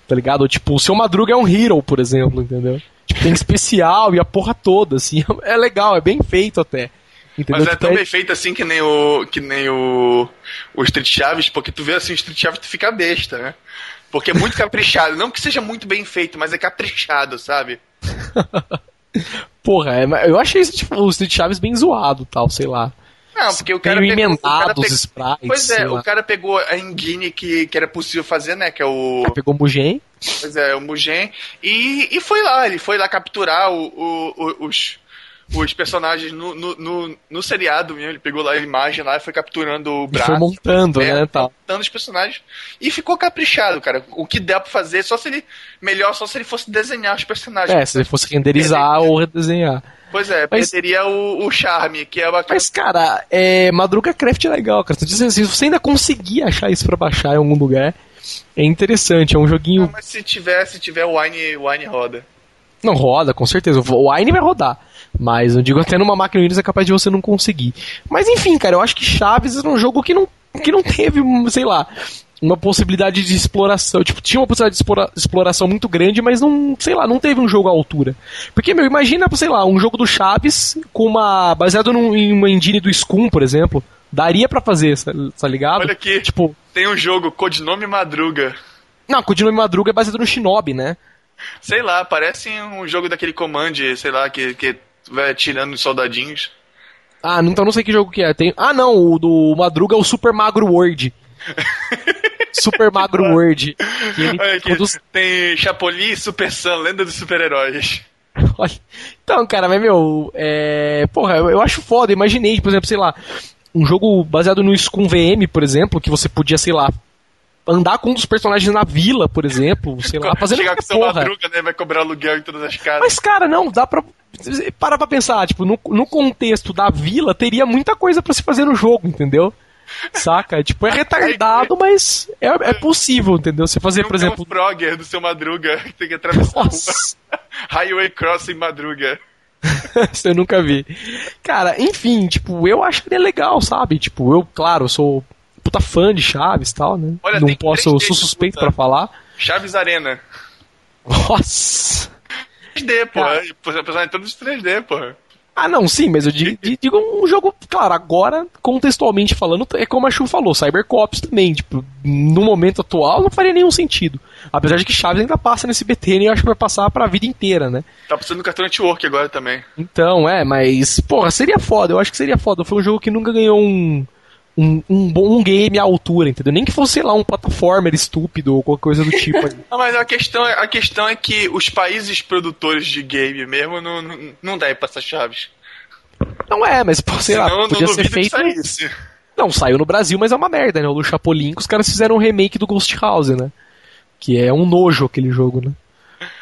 Tá ligado? Tipo, o seu Madruga é um hero, por exemplo, entendeu? Tipo, tem especial e a porra toda, assim. É legal, é bem feito até. Entendeu? Mas é Tipo, tão bem feito assim que nem o. que nem o. o Street Chaves, porque tu vê assim o Street Chaves tu fica besta, né? Porque é muito caprichado. Não que seja muito bem feito, mas é caprichado, sabe? Porra, é, eu achei tipo, o Street Chaves bem zoado tal, sei lá. Não, porque o cara Meio pegou, emendado os sprites. Pois é, lá. o cara pegou a engine que, que era possível fazer, né? Que é o. Pegou o Mugen. Pois é, o Mugen. E, e foi lá, ele foi lá capturar o, o- o- os, os personagens no, no, no, no seriado mesmo. Ele pegou lá a imagem lá e foi capturando o E braço. foi montando, perna, né, tal. montando os personagens. E ficou caprichado, cara. O que der pra fazer, só se ele. Melhor só se ele fosse desenhar os personagens. É, se ele fosse renderizar ou redesenhar. Pois é, Mas- perderia o, o charme, que é bacana. Mas, cara, é, Madruga Craft é legal, cara. Se você ainda conseguir achar isso pra baixar em algum lugar, é interessante. É um joguinho. Ah, mas se tiver, se tiver o Wine, Wine roda. Não roda, com certeza. O Wine vai rodar. Mas eu digo até numa máquina Windows é capaz de você não conseguir. Mas enfim, cara, eu acho que Chaves era um jogo que não, que não teve, sei lá, uma possibilidade de exploração. Tipo, tinha uma possibilidade de explora- exploração muito grande, mas não, sei lá, não teve um jogo à altura. Porque, meu, imagina, sei lá, um jogo do Chaves com uma. baseado num, em uma engine do Scum, por exemplo. Daria pra fazer, tá- tá ligado? Olha aqui. Tipo, Tem um jogo, Codinome Madruga. não, Codinome Madruga é baseado no Shinobi, né? Sei lá, parece um jogo daquele Command, sei lá, que, que vai atirando os soldadinhos. Ah, então não sei que jogo que é. Tem... Ah, não, o do Madruga é o Super Magro World. Super Magro World. Que ele Olha aqui, produz- tem Chapolin e Super Sam, lenda dos super-heróis. Olha. Então, cara, mas meu, é... porra, eu, acho foda. Imaginei, por exemplo, sei lá, um jogo baseado no Scum VM, por exemplo, que você podia, sei lá, andar com um dos personagens na vila, por exemplo, sei lá, fazendo Chegar com seu porra. Madruga, né? Vai cobrar aluguel em todas as casas. Mas, cara, não, dá pra. Para pra pensar, tipo, no, no contexto da vila, teria muita coisa pra se fazer no jogo, entendeu? Saca? Tipo, é retardado, mas é, é possível, entendeu? Você fazer, por Tem um exemplo. Frogger do seu Madruga, que tem que atravessar a rua. Nossa, Highway Crossing Madruga. isso eu nunca vi. Cara, enfim, tipo, eu acho que é legal, sabe? Tipo, eu, claro, sou puta fã de Chaves e tal, né? Olha, Não tem posso, eu 3D sou suspeito pra falar. Chaves Arena. Nossa. 3D, pô. Cara. Personagem todos 3D, pô. Ah, não, sim, mas eu digo, digo, um jogo, claro, agora, contextualmente falando, é como a Chu falou, Cybercops também, tipo, no momento atual não faria nenhum sentido. Apesar de que Chaves ainda passa nesse BT e eu acho que vai passar pra vida inteira, né? Tá passando no Cartoon Network agora também. Então, é, mas, porra, seria foda, eu acho que seria foda. Foi um jogo que nunca ganhou um, um, um bom game à altura, entendeu? Nem que fosse, sei lá, um plataformer estúpido ou qualquer coisa do tipo. não, mas a questão, é, a questão é que os países produtores de game mesmo não, não, não devem passar chaves. Não é, mas sei Senão, lá, podia ser feito. Não, saiu no Brasil, mas é uma merda, né? O Chapolin, que os caras fizeram um remake do Ghost House, né? Que é um nojo aquele jogo, né?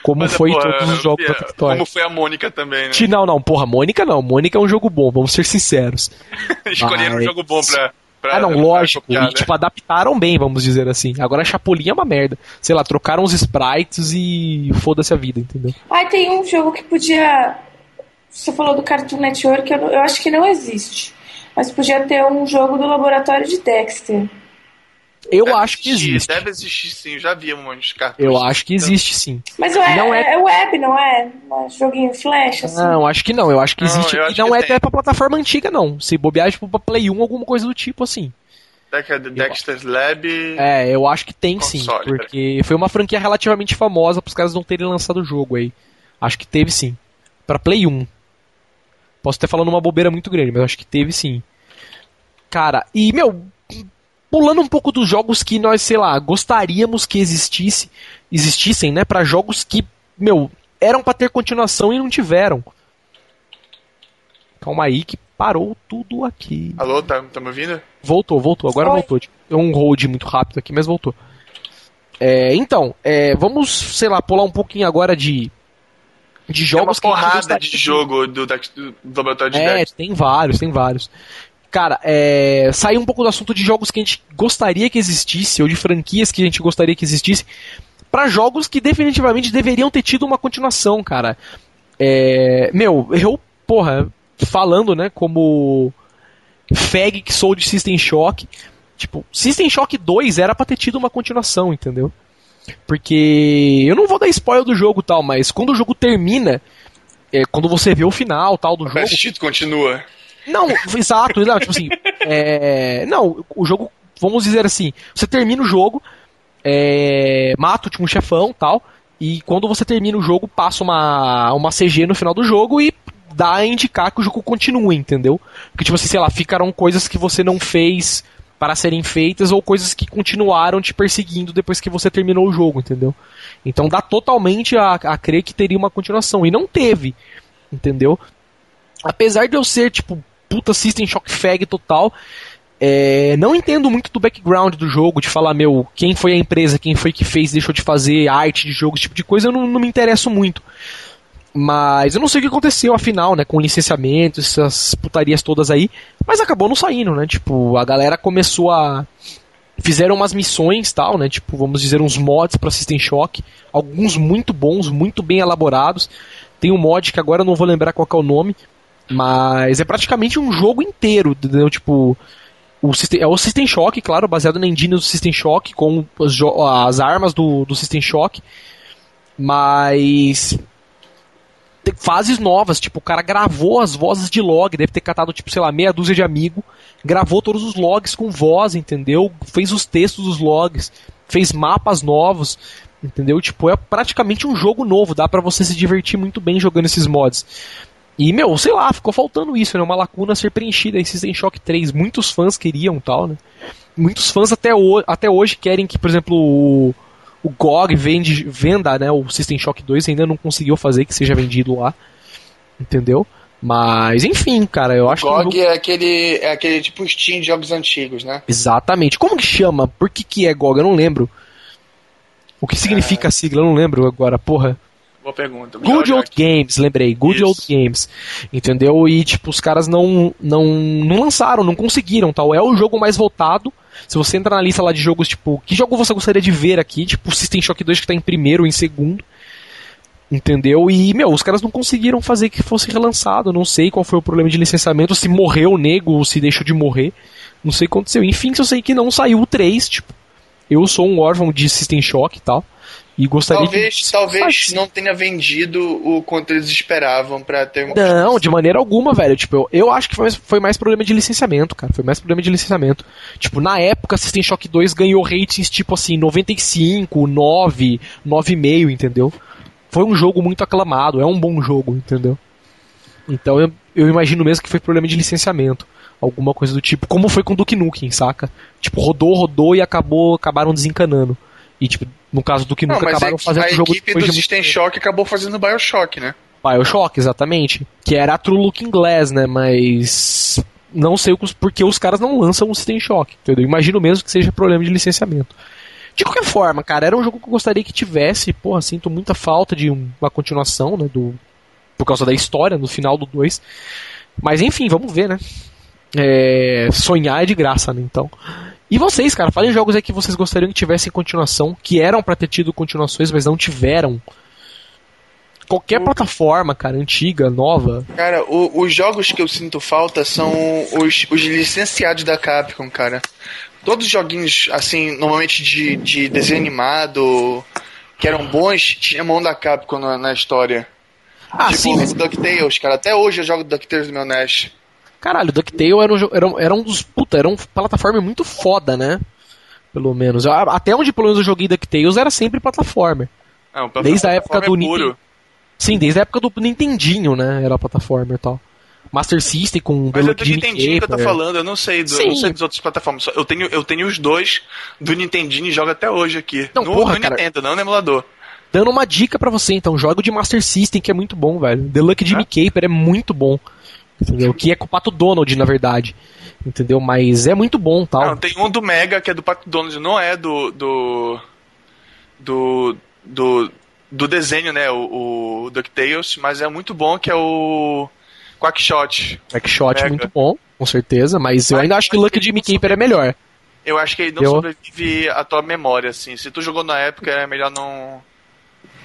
Como mas, foi porra, todos os jogos da Tectoy. Como foi a Mônica também, né? Não, não, porra, Mônica não. Mônica é um jogo bom, vamos ser sinceros. Escolheram mas... um jogo bom pra, Pra, ah, não, lógico. Copiar, e, né? tipo, adaptaram bem, vamos dizer assim. Agora Chapolin é uma merda. Sei lá, trocaram os sprites e foda-se a vida, entendeu? Ah, tem um jogo que podia. Você falou do Cartoon Network, eu, eu acho que não existe. Mas podia ter um jogo do laboratório de Dexter. Eu deve acho que existe. Deve existir sim, já vi um monte de cartões. Eu acho que existe sim. Mas é, não é... é web, não é? Não é joguinho flash, assim. Não, acho que não. Eu acho que existe. Não, e não é até pra plataforma antiga, não. Se bobear, tipo, pra Play 1, alguma coisa do tipo assim. Dexter's Lab. É, eu acho que tem console, sim. Porque foi uma franquia relativamente famosa pros caras não terem lançado o jogo aí. Acho que teve sim. Pra Play 1. Posso estar falando uma bobeira muito grande, mas acho que teve sim. Cara, e, meu, pulando um pouco dos jogos que nós, sei lá, gostaríamos que existisse, existissem, né, para jogos que, meu, eram para ter continuação e não tiveram. Calma aí que parou tudo aqui. Alô, tá, tá me ouvindo? Voltou, voltou, agora Oi. voltou. Deu um hold muito rápido aqui, mas voltou. É, então, é, vamos, sei lá, pular um pouquinho agora de de jogos tem uma porrada de jogo do, do, do Laboratório de É, tem vários, tem vários. Cara, é, sair um pouco do assunto de jogos que a gente gostaria que existisse, ou de franquias que a gente gostaria que existisse, para jogos que definitivamente deveriam ter tido uma continuação, cara. É, meu, eu, porra, falando, né, como fag que sou de System Shock, tipo, System Shock 2 era pra ter tido uma continuação, entendeu? Porque eu não vou dar spoiler do jogo tal, mas quando o jogo termina, é, quando você vê o final tal do o jogo. O continua. Não, exato, exato. Tipo assim, é, não, o jogo, vamos dizer assim, você termina o jogo, é, mata o último chefão tal, e quando você termina o jogo, passa uma, uma CG no final do jogo e dá a indicar que o jogo continua, entendeu? Porque, tipo assim, sei lá, ficaram coisas que você não fez para serem feitas ou coisas que continuaram te perseguindo depois que você terminou o jogo, entendeu? Então dá totalmente a, a crer que teria uma continuação. E não teve, entendeu? Apesar de eu ser, tipo, puta System Shock Fag total. É, não entendo muito do background do jogo, de falar, meu, quem foi a empresa, quem foi que fez, deixou de fazer arte de jogo, esse tipo de coisa, eu não, não me interesso muito. Mas eu não sei o que aconteceu, afinal, né, com licenciamento, essas putarias todas aí, mas acabou não saindo, né, tipo, a galera começou a... Fizeram umas missões tal, né? Tipo, vamos dizer, uns mods para System Shock. Alguns muito bons, muito bem elaborados. Tem um mod que agora eu não vou lembrar qual é o nome, mas é praticamente um jogo inteiro, entendeu? Tipo, o System, é o System Shock, claro, baseado na engine do System Shock, com as, as armas do, do System Shock. Mas fases novas, tipo, o cara gravou as vozes de log, deve ter catado, tipo, sei lá, meia dúzia de amigo, gravou todos os logs com voz, entendeu? Fez os textos dos logs, fez mapas novos, entendeu? Tipo, é praticamente um jogo novo, dá para você se divertir muito bem jogando esses mods. E, meu, sei lá, ficou faltando isso, né? Uma lacuna a ser preenchida em System Shock 3. Muitos fãs queriam tal, né? Muitos fãs até, até hoje querem que, por exemplo, o, o GOG vende, venda, né? O System Shock 2 ainda não conseguiu fazer que seja vendido lá. Entendeu? Mas, enfim, cara, eu o acho GOG que. GOG é aquele, é aquele tipo Steam de jogos antigos, né? Exatamente. Como que chama? Por que, que é GOG? Eu não lembro. O que significa é... a sigla? Eu não lembro agora, porra. Boa pergunta. Good Old Games, lembrei. Good Isso. Old Games. Entendeu? E, tipo, os caras não, não, não lançaram, não conseguiram, tal. É o jogo mais votado. Se você entrar na lista lá de jogos, tipo, que jogo você gostaria de ver aqui? Tipo, System Shock 2 que tá em primeiro ou em segundo. Entendeu? E, meu, os caras não conseguiram fazer que fosse relançado. Não sei qual foi o problema de licenciamento, se morreu o nego ou se deixou de morrer. Não sei o que aconteceu. Enfim, eu sei que não saiu o 3, tipo. Eu sou um órfão de System Shock e tal. E gostaria talvez, de... Talvez não tenha vendido o quanto eles esperavam para ter uma. Não, de maneira alguma, velho. Tipo, eu, eu acho que foi mais, foi mais problema de licenciamento, cara. Foi mais problema de licenciamento. Tipo, na época, System Shock 2 ganhou ratings tipo assim, 95, 9, 9,5, entendeu? Foi um jogo muito aclamado, é um bom jogo, entendeu? Então eu, eu imagino mesmo que foi problema de licenciamento. Alguma coisa do tipo. Como foi com o Duke Nukem, saca? Tipo, rodou, rodou e acabou, acabaram desencanando. E, tipo, no caso do que nunca acabaram é fazendo o jogo depois do de System muito... Shock acabou fazendo Bioshock, né? Bioshock, exatamente. Que era a True Looking Glass, né? Mas não sei porque os caras não lançam o System Shock, entendeu? Imagino mesmo que seja problema de licenciamento. De qualquer forma, cara, era um jogo que eu gostaria que tivesse, porra, sinto muita falta de uma continuação, né, do por causa da história no final do 2. Mas enfim, vamos ver, né? É, sonhar é de graça, né? Então. E vocês, cara, falem jogos aí que vocês gostariam que tivessem continuação, que eram para ter tido continuações, mas não tiveram. Qualquer o... plataforma, cara, antiga, nova. Cara, o, os jogos que eu sinto falta são os, os licenciados da Capcom, cara. Todos os joguinhos, assim, normalmente de, de desenho animado, que eram bons, tinha mão da Capcom na, na história. Ah, tipo, sim. Mas... DuckTales, cara. Até hoje eu jogo DuckTales no meu NES. Caralho, DuckTale era um, era, era um dos. Puta, era um plataforma muito foda, né? Pelo menos. Até onde pelo menos eu joguei DuckTales era sempre plataforma. Não, desde a época do é Nintendo. Sim, desde a época do Nintendinho, né? Era plataforma e tal. Master System com Mas é do Nintendinho que eu tô falando, eu não sei, do, não sei das outras plataformas. Eu tenho, eu tenho os dois do Nintendinho e jogo até hoje aqui. Não, no, porra, no cara, Nintendo, não no emulador. Dando uma dica para você, então, joga o de Master System, que é muito bom, velho. The Lucky Jimmy é? Caper é muito bom. Entendeu? Que é com o Pato Donald, na verdade. Entendeu? Mas é muito bom tal. Não, tem um do Mega que é do Pato Donald, não é do. do. do. do, do desenho, né? O, o DuckTales, mas é muito bom que é o. Quackshot. Quackshot é muito bom, com certeza, mas, mas eu ainda acho que o Lucky Jimmy Caper é melhor. Eu acho que ele não eu... sobrevive à tua memória, assim. Se tu jogou na época, é melhor não.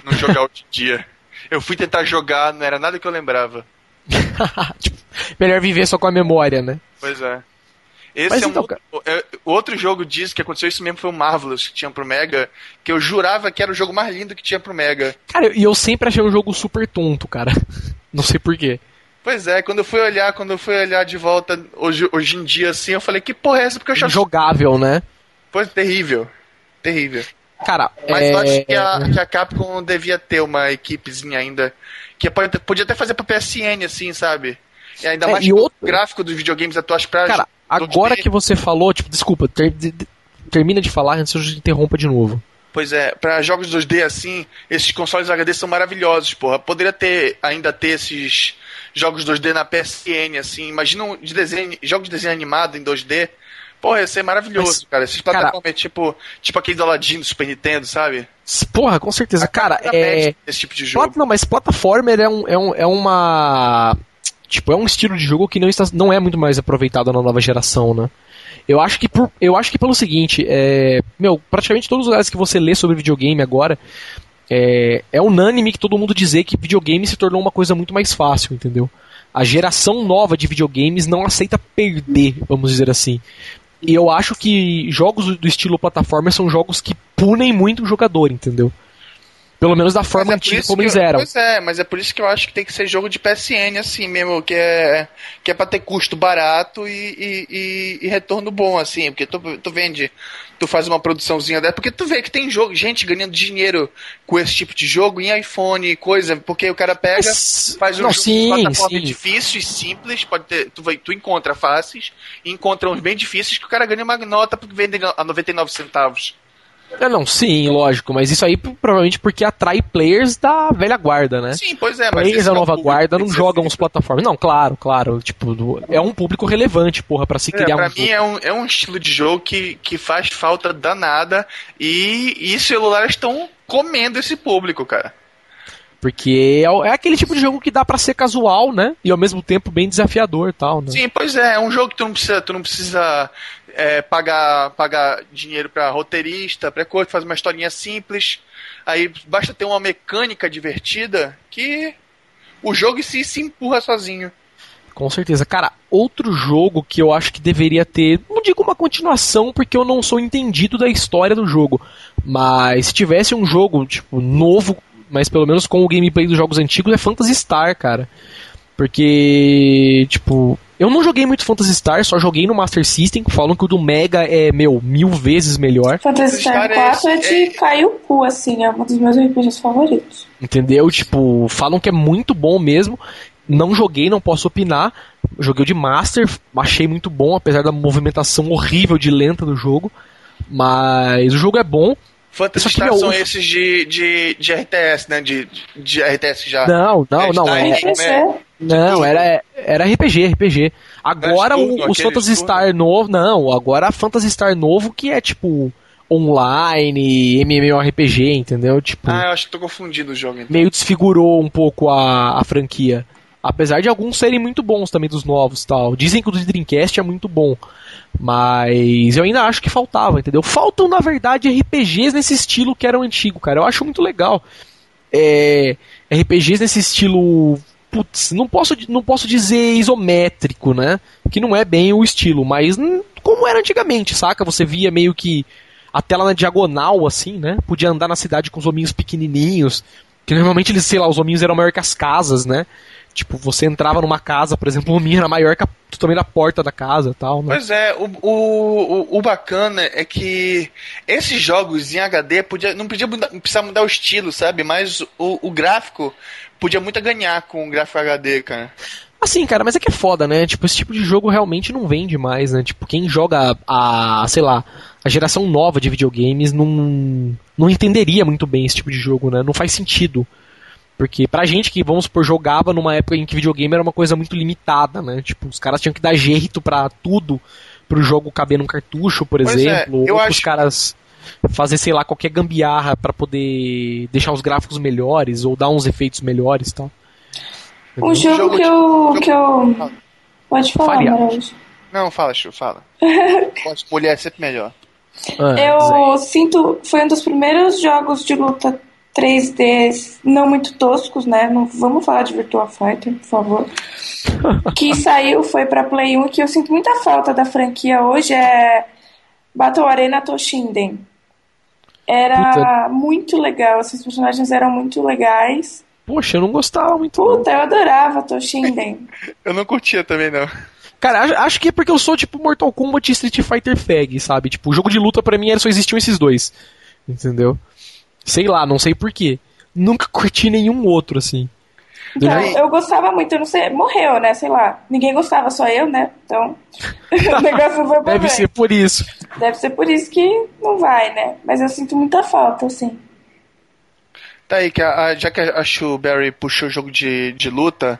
não jogar hoje em dia. Eu fui tentar jogar, não era nada que eu lembrava. tipo, melhor viver só com a memória, né? Pois é. Esse Mas é então, um é, outro jogo disso que aconteceu isso mesmo foi o Marvelous que tinha pro Mega, que eu jurava que era o jogo mais lindo que tinha pro Mega. Cara, e eu sempre achei um jogo super tonto, cara. Não sei porquê. Pois é, quando eu fui olhar, quando eu fui olhar de volta hoje, hoje em dia assim, eu falei, que porra é essa? Porque eu achava. Jogável, né? Pois terrível. Terrível. Cara, Mas é... eu acho que a, que a Capcom devia ter uma equipezinha ainda que pode, podia até fazer pra PSN, assim, sabe? E ainda é, mais e outro... gráfico dos videogames atuais pra. Cara, agora que você falou, tipo, desculpa, ter, de, termina de falar antes eu interrompa de novo. Pois é, para jogos 2D assim, esses consoles HD são maravilhosos, porra. Poderia ter ainda ter esses jogos 2D na PSN, assim. Imagina um de desenho, jogos de desenho animado em 2D. Porra, ia ser maravilhoso, Mas, cara. Esses plataformas é tipo, tipo aquele do Aladdin do Super Nintendo, sabe? Porra, com certeza. Cara, é. Esse tipo de jogo. Não, mas plataforma é, um, é, um, é uma. Tipo, é um estilo de jogo que não, está, não é muito mais aproveitado na nova geração, né? Eu acho que, por, eu acho que pelo seguinte, é, meu, praticamente todos os lugares que você lê sobre videogame agora, é, é unânime que todo mundo dizer que videogame se tornou uma coisa muito mais fácil, entendeu? A geração nova de videogames não aceita perder, vamos dizer assim. E eu acho que jogos do estilo plataforma são jogos que punem muito o jogador, entendeu? Pelo menos da forma é antiga como eles eram. Pois é, mas é por isso que eu acho que tem que ser jogo de PSN assim mesmo, que é, que é pra ter custo barato e, e, e, e retorno bom, assim, porque tu, tu vende, tu faz uma produçãozinha dessa, porque tu vê que tem jogo, gente ganhando dinheiro com esse tipo de jogo em iPhone, coisa, porque o cara pega, mas, faz um não, jogo sim, de plataforma sim. difícil e simples, pode ter, tu, vai, tu encontra fáceis e encontra uns bem difíceis que o cara ganha uma nota porque vende a 99 centavos. É, não, sim, lógico, mas isso aí provavelmente porque atrai players da velha guarda, né? Sim, pois é, mas. Players da nova é guarda não jogam as plataformas. Não, claro, claro. Tipo, é um público relevante, porra, para se é, criar é, pra um. Pra mim é um, é um estilo de jogo que, que faz falta danada e, e celulares estão comendo esse público, cara. Porque é, é, aquele tipo de jogo que dá para ser casual, né? E ao mesmo tempo bem desafiador tal, né? Sim, pois é, é um jogo que tu não precisa, tu não precisa é, pagar, pagar dinheiro para roteirista, para coisa, faz uma historinha simples. Aí basta ter uma mecânica divertida que o jogo em si se empurra sozinho. Com certeza. Cara, outro jogo que eu acho que deveria ter, não digo uma continuação, porque eu não sou entendido da história do jogo, mas se tivesse um jogo, tipo, novo, mas pelo menos com o gameplay dos jogos antigos, é Phantasy Star, cara. Porque, tipo, eu não joguei muito Phantasy Star, só joguei no Master System. Falam que o do Mega é, meu, mil vezes melhor. Phantasy Star 4 é, é de cair o cu, assim, é um dos meus RPGs favoritos. Entendeu? Tipo, falam que é muito bom mesmo. Não joguei, não posso opinar. Joguei o de Master, achei muito bom, apesar da movimentação horrível de lenta do jogo. Mas o jogo é bom. Phantasy Star são esses de, de, de RTS, né? De, de RTS já. Não, não, não. É, é, não, era, era RPG, RPG. Agora o, os Phantasy Star novo. Não, agora a Phantasy Star novo que é tipo online, MMORPG, entendeu? Tipo, ah, eu acho que tô confundindo o jogo. Então. Meio desfigurou um pouco a, a franquia. Apesar de alguns serem muito bons também dos novos tal. Dizem que o do Dreamcast é muito bom. Mas eu ainda acho que faltava, entendeu? Faltam, na verdade, RPGs nesse estilo que eram antigo, cara. Eu acho muito legal. É, RPGs nesse estilo. Putz, não posso, não posso dizer isométrico, né? Que não é bem o estilo, mas como era antigamente, saca? Você via meio que a tela na diagonal, assim, né? Podia andar na cidade com os hominhos pequenininhos. Que normalmente eles, sei lá, os hominhos eram maior que as casas, né? Tipo, você entrava numa casa, por exemplo, o hominho era maior que a, também na porta da casa tal. Né? Pois é, o, o, o, bacana é que esses jogos em HD podia, não, podia mudar, precisava mudar o estilo, sabe? Mas o, o gráfico podia muito a ganhar com o gráfico HD, cara. Assim, cara, mas é que é foda, né? Tipo, esse tipo de jogo realmente não vende mais, né? Tipo, quem joga a, sei lá, a geração nova de videogames não, não entenderia muito bem esse tipo de jogo, né? Não faz sentido. Porque pra gente que, vamos supor, jogava numa época em que videogame era uma coisa muito limitada, né? Tipo, os caras tinham que dar jeito pra tudo, pro jogo caber num cartucho, por pois é, exemplo. É, ou acho... os caras fazer, sei lá, qualquer gambiarra para poder deixar os gráficos melhores ou dar uns efeitos melhores e tal. Um jogo, jogo que eu. Que eu... Pode falar, Maranjo. Não, fala, Chu, fala. Pode mulher é sempre melhor. Ah, eu sinto. Foi um dos primeiros jogos de luta 3D não muito toscos, né? Não vamos falar de Virtua Fighter, por favor. que saiu, foi pra Play 1, que eu sinto muita falta da franquia hoje, é Battle Arena Toshinden. Era Puta. muito legal, esses personagens eram muito legais. Poxa, eu não gostava muito. Puta, não. eu adorava Toshinden. eu não curtia também, não. Cara, acho que é porque eu sou tipo Mortal Kombat e Street Fighter Fag, sabe? Tipo, o jogo de luta para mim só existiam esses dois. Entendeu? Sei lá, não sei porquê. Nunca curti nenhum outro, assim. Então, eu gostava muito, eu não sei, morreu, né? Sei lá. Ninguém gostava, só eu, né? Então, o negócio foi Deve ser por isso. Deve ser por isso que não vai, né? Mas eu sinto muita falta, assim. Tá aí, que a, a, já que a Shuberry puxou o jogo de, de luta,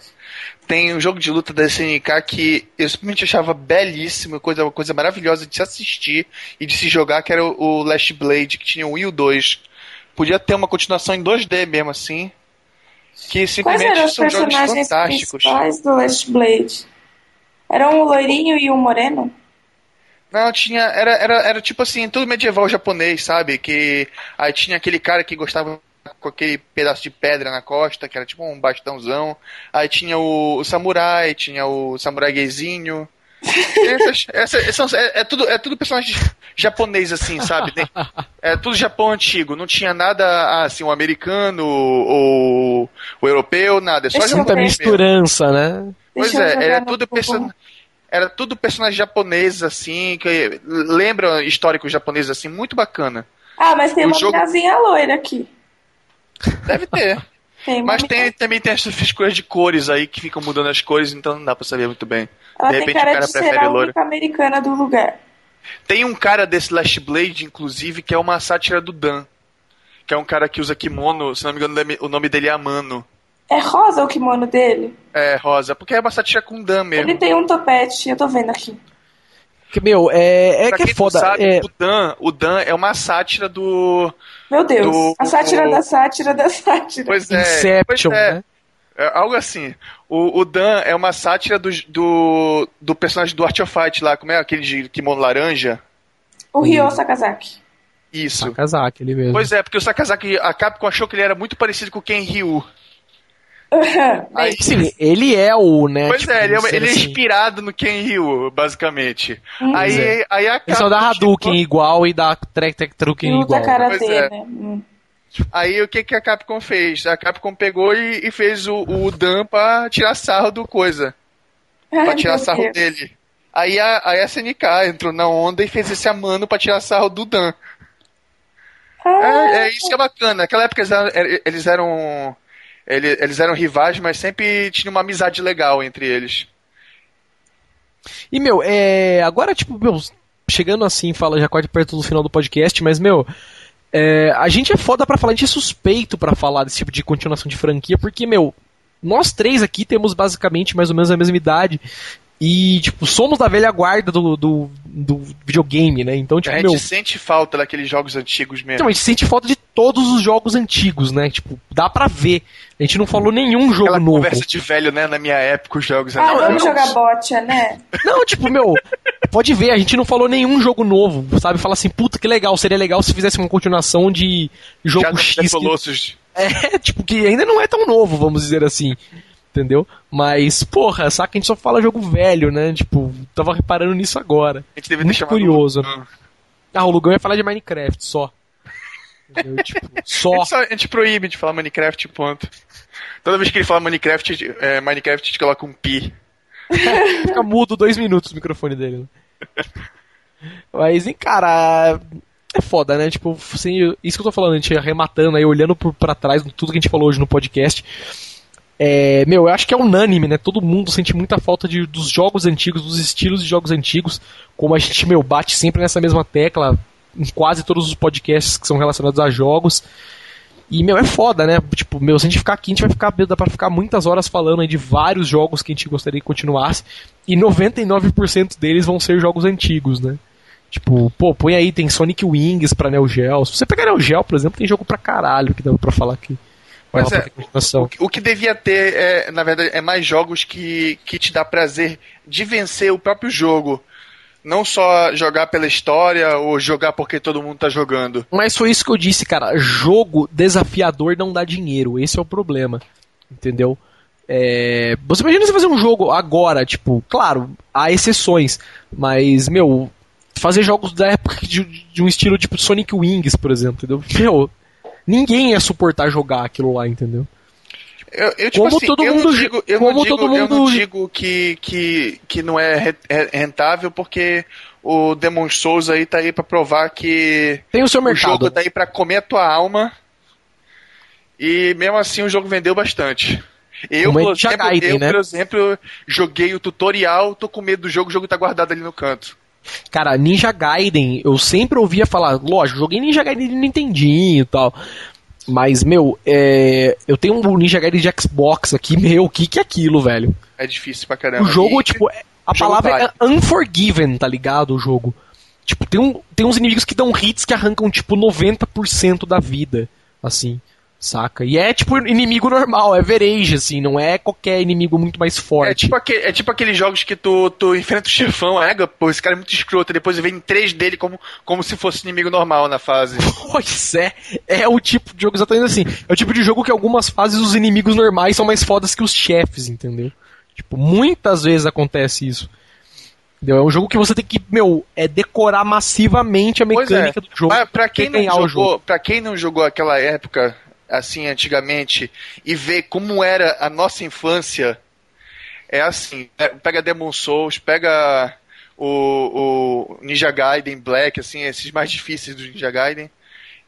tem um jogo de luta da SNK que eu simplesmente achava belíssimo, coisa, uma coisa maravilhosa de se assistir e de se jogar, que era o, o Last Blade, que tinha o Wii 2. Podia ter uma continuação em 2D mesmo, assim. Que simplesmente Quais eram os são personagens fantásticos. principais do Last Blade? Eram um loirinho e um moreno? Não, tinha. Era, era, era tipo assim, tudo medieval japonês, sabe? Que aí tinha aquele cara que gostava com aquele pedaço de pedra na costa, que era tipo um bastãozão. Aí tinha o, o samurai, tinha o samurai gayzinho. Essas, é, é, tudo, é tudo personagem japonês, assim, sabe? É tudo Japão antigo. Não tinha nada, assim, o americano ou o europeu, nada. É só Esse muita misturança, né? Pois é, era tudo, person... era tudo personagem japonês, assim, que lembra históricos japoneses, assim, muito bacana. Ah, mas tem o uma jogo... loira aqui. Deve ter. Tem Mas tem, também tem essas coisas de cores aí que ficam mudando as cores, então não dá pra saber muito bem. Ela de repente o cara prefere a única americana do lugar. Tem um cara desse Last Blade, inclusive, que é uma sátira do Dan. Que é um cara que usa kimono, se não me engano, o nome dele é Amano. É rosa o kimono dele? É, rosa, porque é uma sátira com Dan mesmo. Ele tem um topete, eu tô vendo aqui. Que, meu, é, é que é foda. Sabe, é... O, Dan, o Dan é uma sátira do. Meu Deus, do, a sátira do... da sátira da sátira. Pois é. Inception, pois é. Né? É algo assim. O, o, Dan é uma sátira do, do, do personagem do Art of Fight lá, como é aquele de kimono laranja? O Ryo Sakazaki. Isso. Sakazaki, ele mesmo. Pois é, porque o Sakazaki, a Capcom achou que ele era muito parecido com o Ken Ryu. Aí, sim, ele é o, né? Pois tipo, é, ele, é, ele é assim. é inspirado no Ken Ryu, basicamente. Hum. Aí, é. aí a Ele só dá Hadouken tipo... igual e dá Trek Trek Truken igual. Karatê, é. né? Hum. Aí o que, que a Capcom fez? A Capcom pegou e, e fez o, o Dan pra tirar sarro do coisa. Pra tirar sarro dele. Aí a, a SNK entrou na onda e fez esse amano pra tirar sarro do Dan. Ah. É, é, isso que é bacana. Naquela época eles eram, eles eram, eles eram rivais, mas sempre tinha uma amizade legal entre eles. E, meu, é, agora, tipo, meu, chegando assim, fala já quase perto do final do podcast, mas, meu, é, a gente é foda pra falar, a gente é suspeito para falar desse tipo de continuação de franquia, porque, meu, nós três aqui temos basicamente mais ou menos a mesma idade. E, tipo, somos da velha guarda do, do, do videogame, né? Então, tipo, a gente meu... sente falta daqueles jogos antigos mesmo. Então, a gente sente falta de todos os jogos antigos, né? Tipo, dá pra ver. A gente não falou nenhum jogo Aquela novo. conversa de velho, né? Na minha época, os jogos Ah, vamos jogar botia, né? Não, tipo, meu, pode ver, a gente não falou nenhum jogo novo, sabe? Fala assim, puta, que legal, seria legal se fizesse uma continuação de jogo Já X. Que... É, tipo, que ainda não é tão novo, vamos dizer assim entendeu? Mas, porra, saca, a gente só fala jogo velho, né? Tipo, tava reparando nisso agora. A gente deve Muito curioso. Né? Ah, o Lugão ia falar de Minecraft, só. tipo, só. A gente, só. a gente proíbe de falar Minecraft, ponto. Toda vez que ele fala Minecraft, é, Minecraft a gente coloca um pi. Fica mudo dois minutos o microfone dele. Né? Mas, cara, é foda, né? Tipo, assim, isso que eu tô falando, a gente arrematando aí, olhando por, pra trás, tudo que a gente falou hoje no podcast. É, meu, eu acho que é unânime, né? Todo mundo sente muita falta de, dos jogos antigos, dos estilos de jogos antigos, como a gente, meu, bate sempre nessa mesma tecla em quase todos os podcasts que são relacionados a jogos. E, meu, é foda, né? Tipo, meu, se a gente ficar aqui, a gente vai ficar, dá pra ficar muitas horas falando aí de vários jogos que a gente gostaria que continuasse, e 99% deles vão ser jogos antigos, né? Tipo, pô, põe aí, tem Sonic Wings pra Neo Geo. Se você pegar Neo Geo, por exemplo, tem jogo pra caralho que dá pra falar aqui. Mas é, o, o, que devia ter, é, na verdade, é mais jogos que, que te dá prazer de vencer o próprio jogo. Não só jogar pela história ou jogar porque todo mundo tá jogando. Mas foi isso que eu disse, cara. Jogo desafiador não dá dinheiro. Esse é o problema. Entendeu? É... Você imagina você fazer um jogo agora, tipo, claro, há exceções, mas, meu, fazer jogos da época de, de um estilo tipo Sonic Wings, por exemplo, entendeu? Meu, ninguém ia suportar jogar aquilo lá, entendeu? Eu, eu, tipo como assim, todo eu mundo, não digo, eu como não digo, todo mundo... eu não digo que, que, que não é rentável, porque o Demon Souls aí tá aí para provar que tem o seu mercado. O jogo tá aí para comer a tua alma. E mesmo assim o jogo vendeu bastante. Eu, por exemplo, Gaiden, eu, né? por exemplo, joguei o tutorial, tô com medo do jogo, o jogo tá guardado ali no canto. Cara, Ninja Gaiden, eu sempre ouvia falar, lógico, joguei Ninja Gaiden de Nintendinho e tal. Mas, meu, é, eu tenho um Ninja Gaiden de Xbox aqui, meu, o que, que é aquilo, velho? É difícil pra caramba. O jogo, e... tipo, é, a palavra vai. é unforgiven, tá ligado? O jogo. Tipo, tem, um, tem uns inimigos que dão hits que arrancam, tipo, 90% da vida. Assim. Saca? E é tipo inimigo normal, é verage, assim, não é qualquer inimigo muito mais forte. É tipo, aquele, é tipo aqueles jogos que tu, tu enfrenta o chefão, é, pô, esse cara é muito escroto, depois vem três dele como, como se fosse inimigo normal na fase. Pois é, é o tipo de jogo exatamente assim. É o tipo de jogo que algumas fases os inimigos normais são mais fodas que os chefes, entendeu? Tipo, muitas vezes acontece isso. Entendeu? É um jogo que você tem que, meu, é decorar massivamente a é. mecânica é. do jogo. Mas pra quem, não jogou, pra quem não jogou aquela época assim antigamente e ver como era a nossa infância, é assim, pega Demon Souls, pega o, o Ninja Gaiden Black, assim, esses mais difíceis do Ninja Gaiden,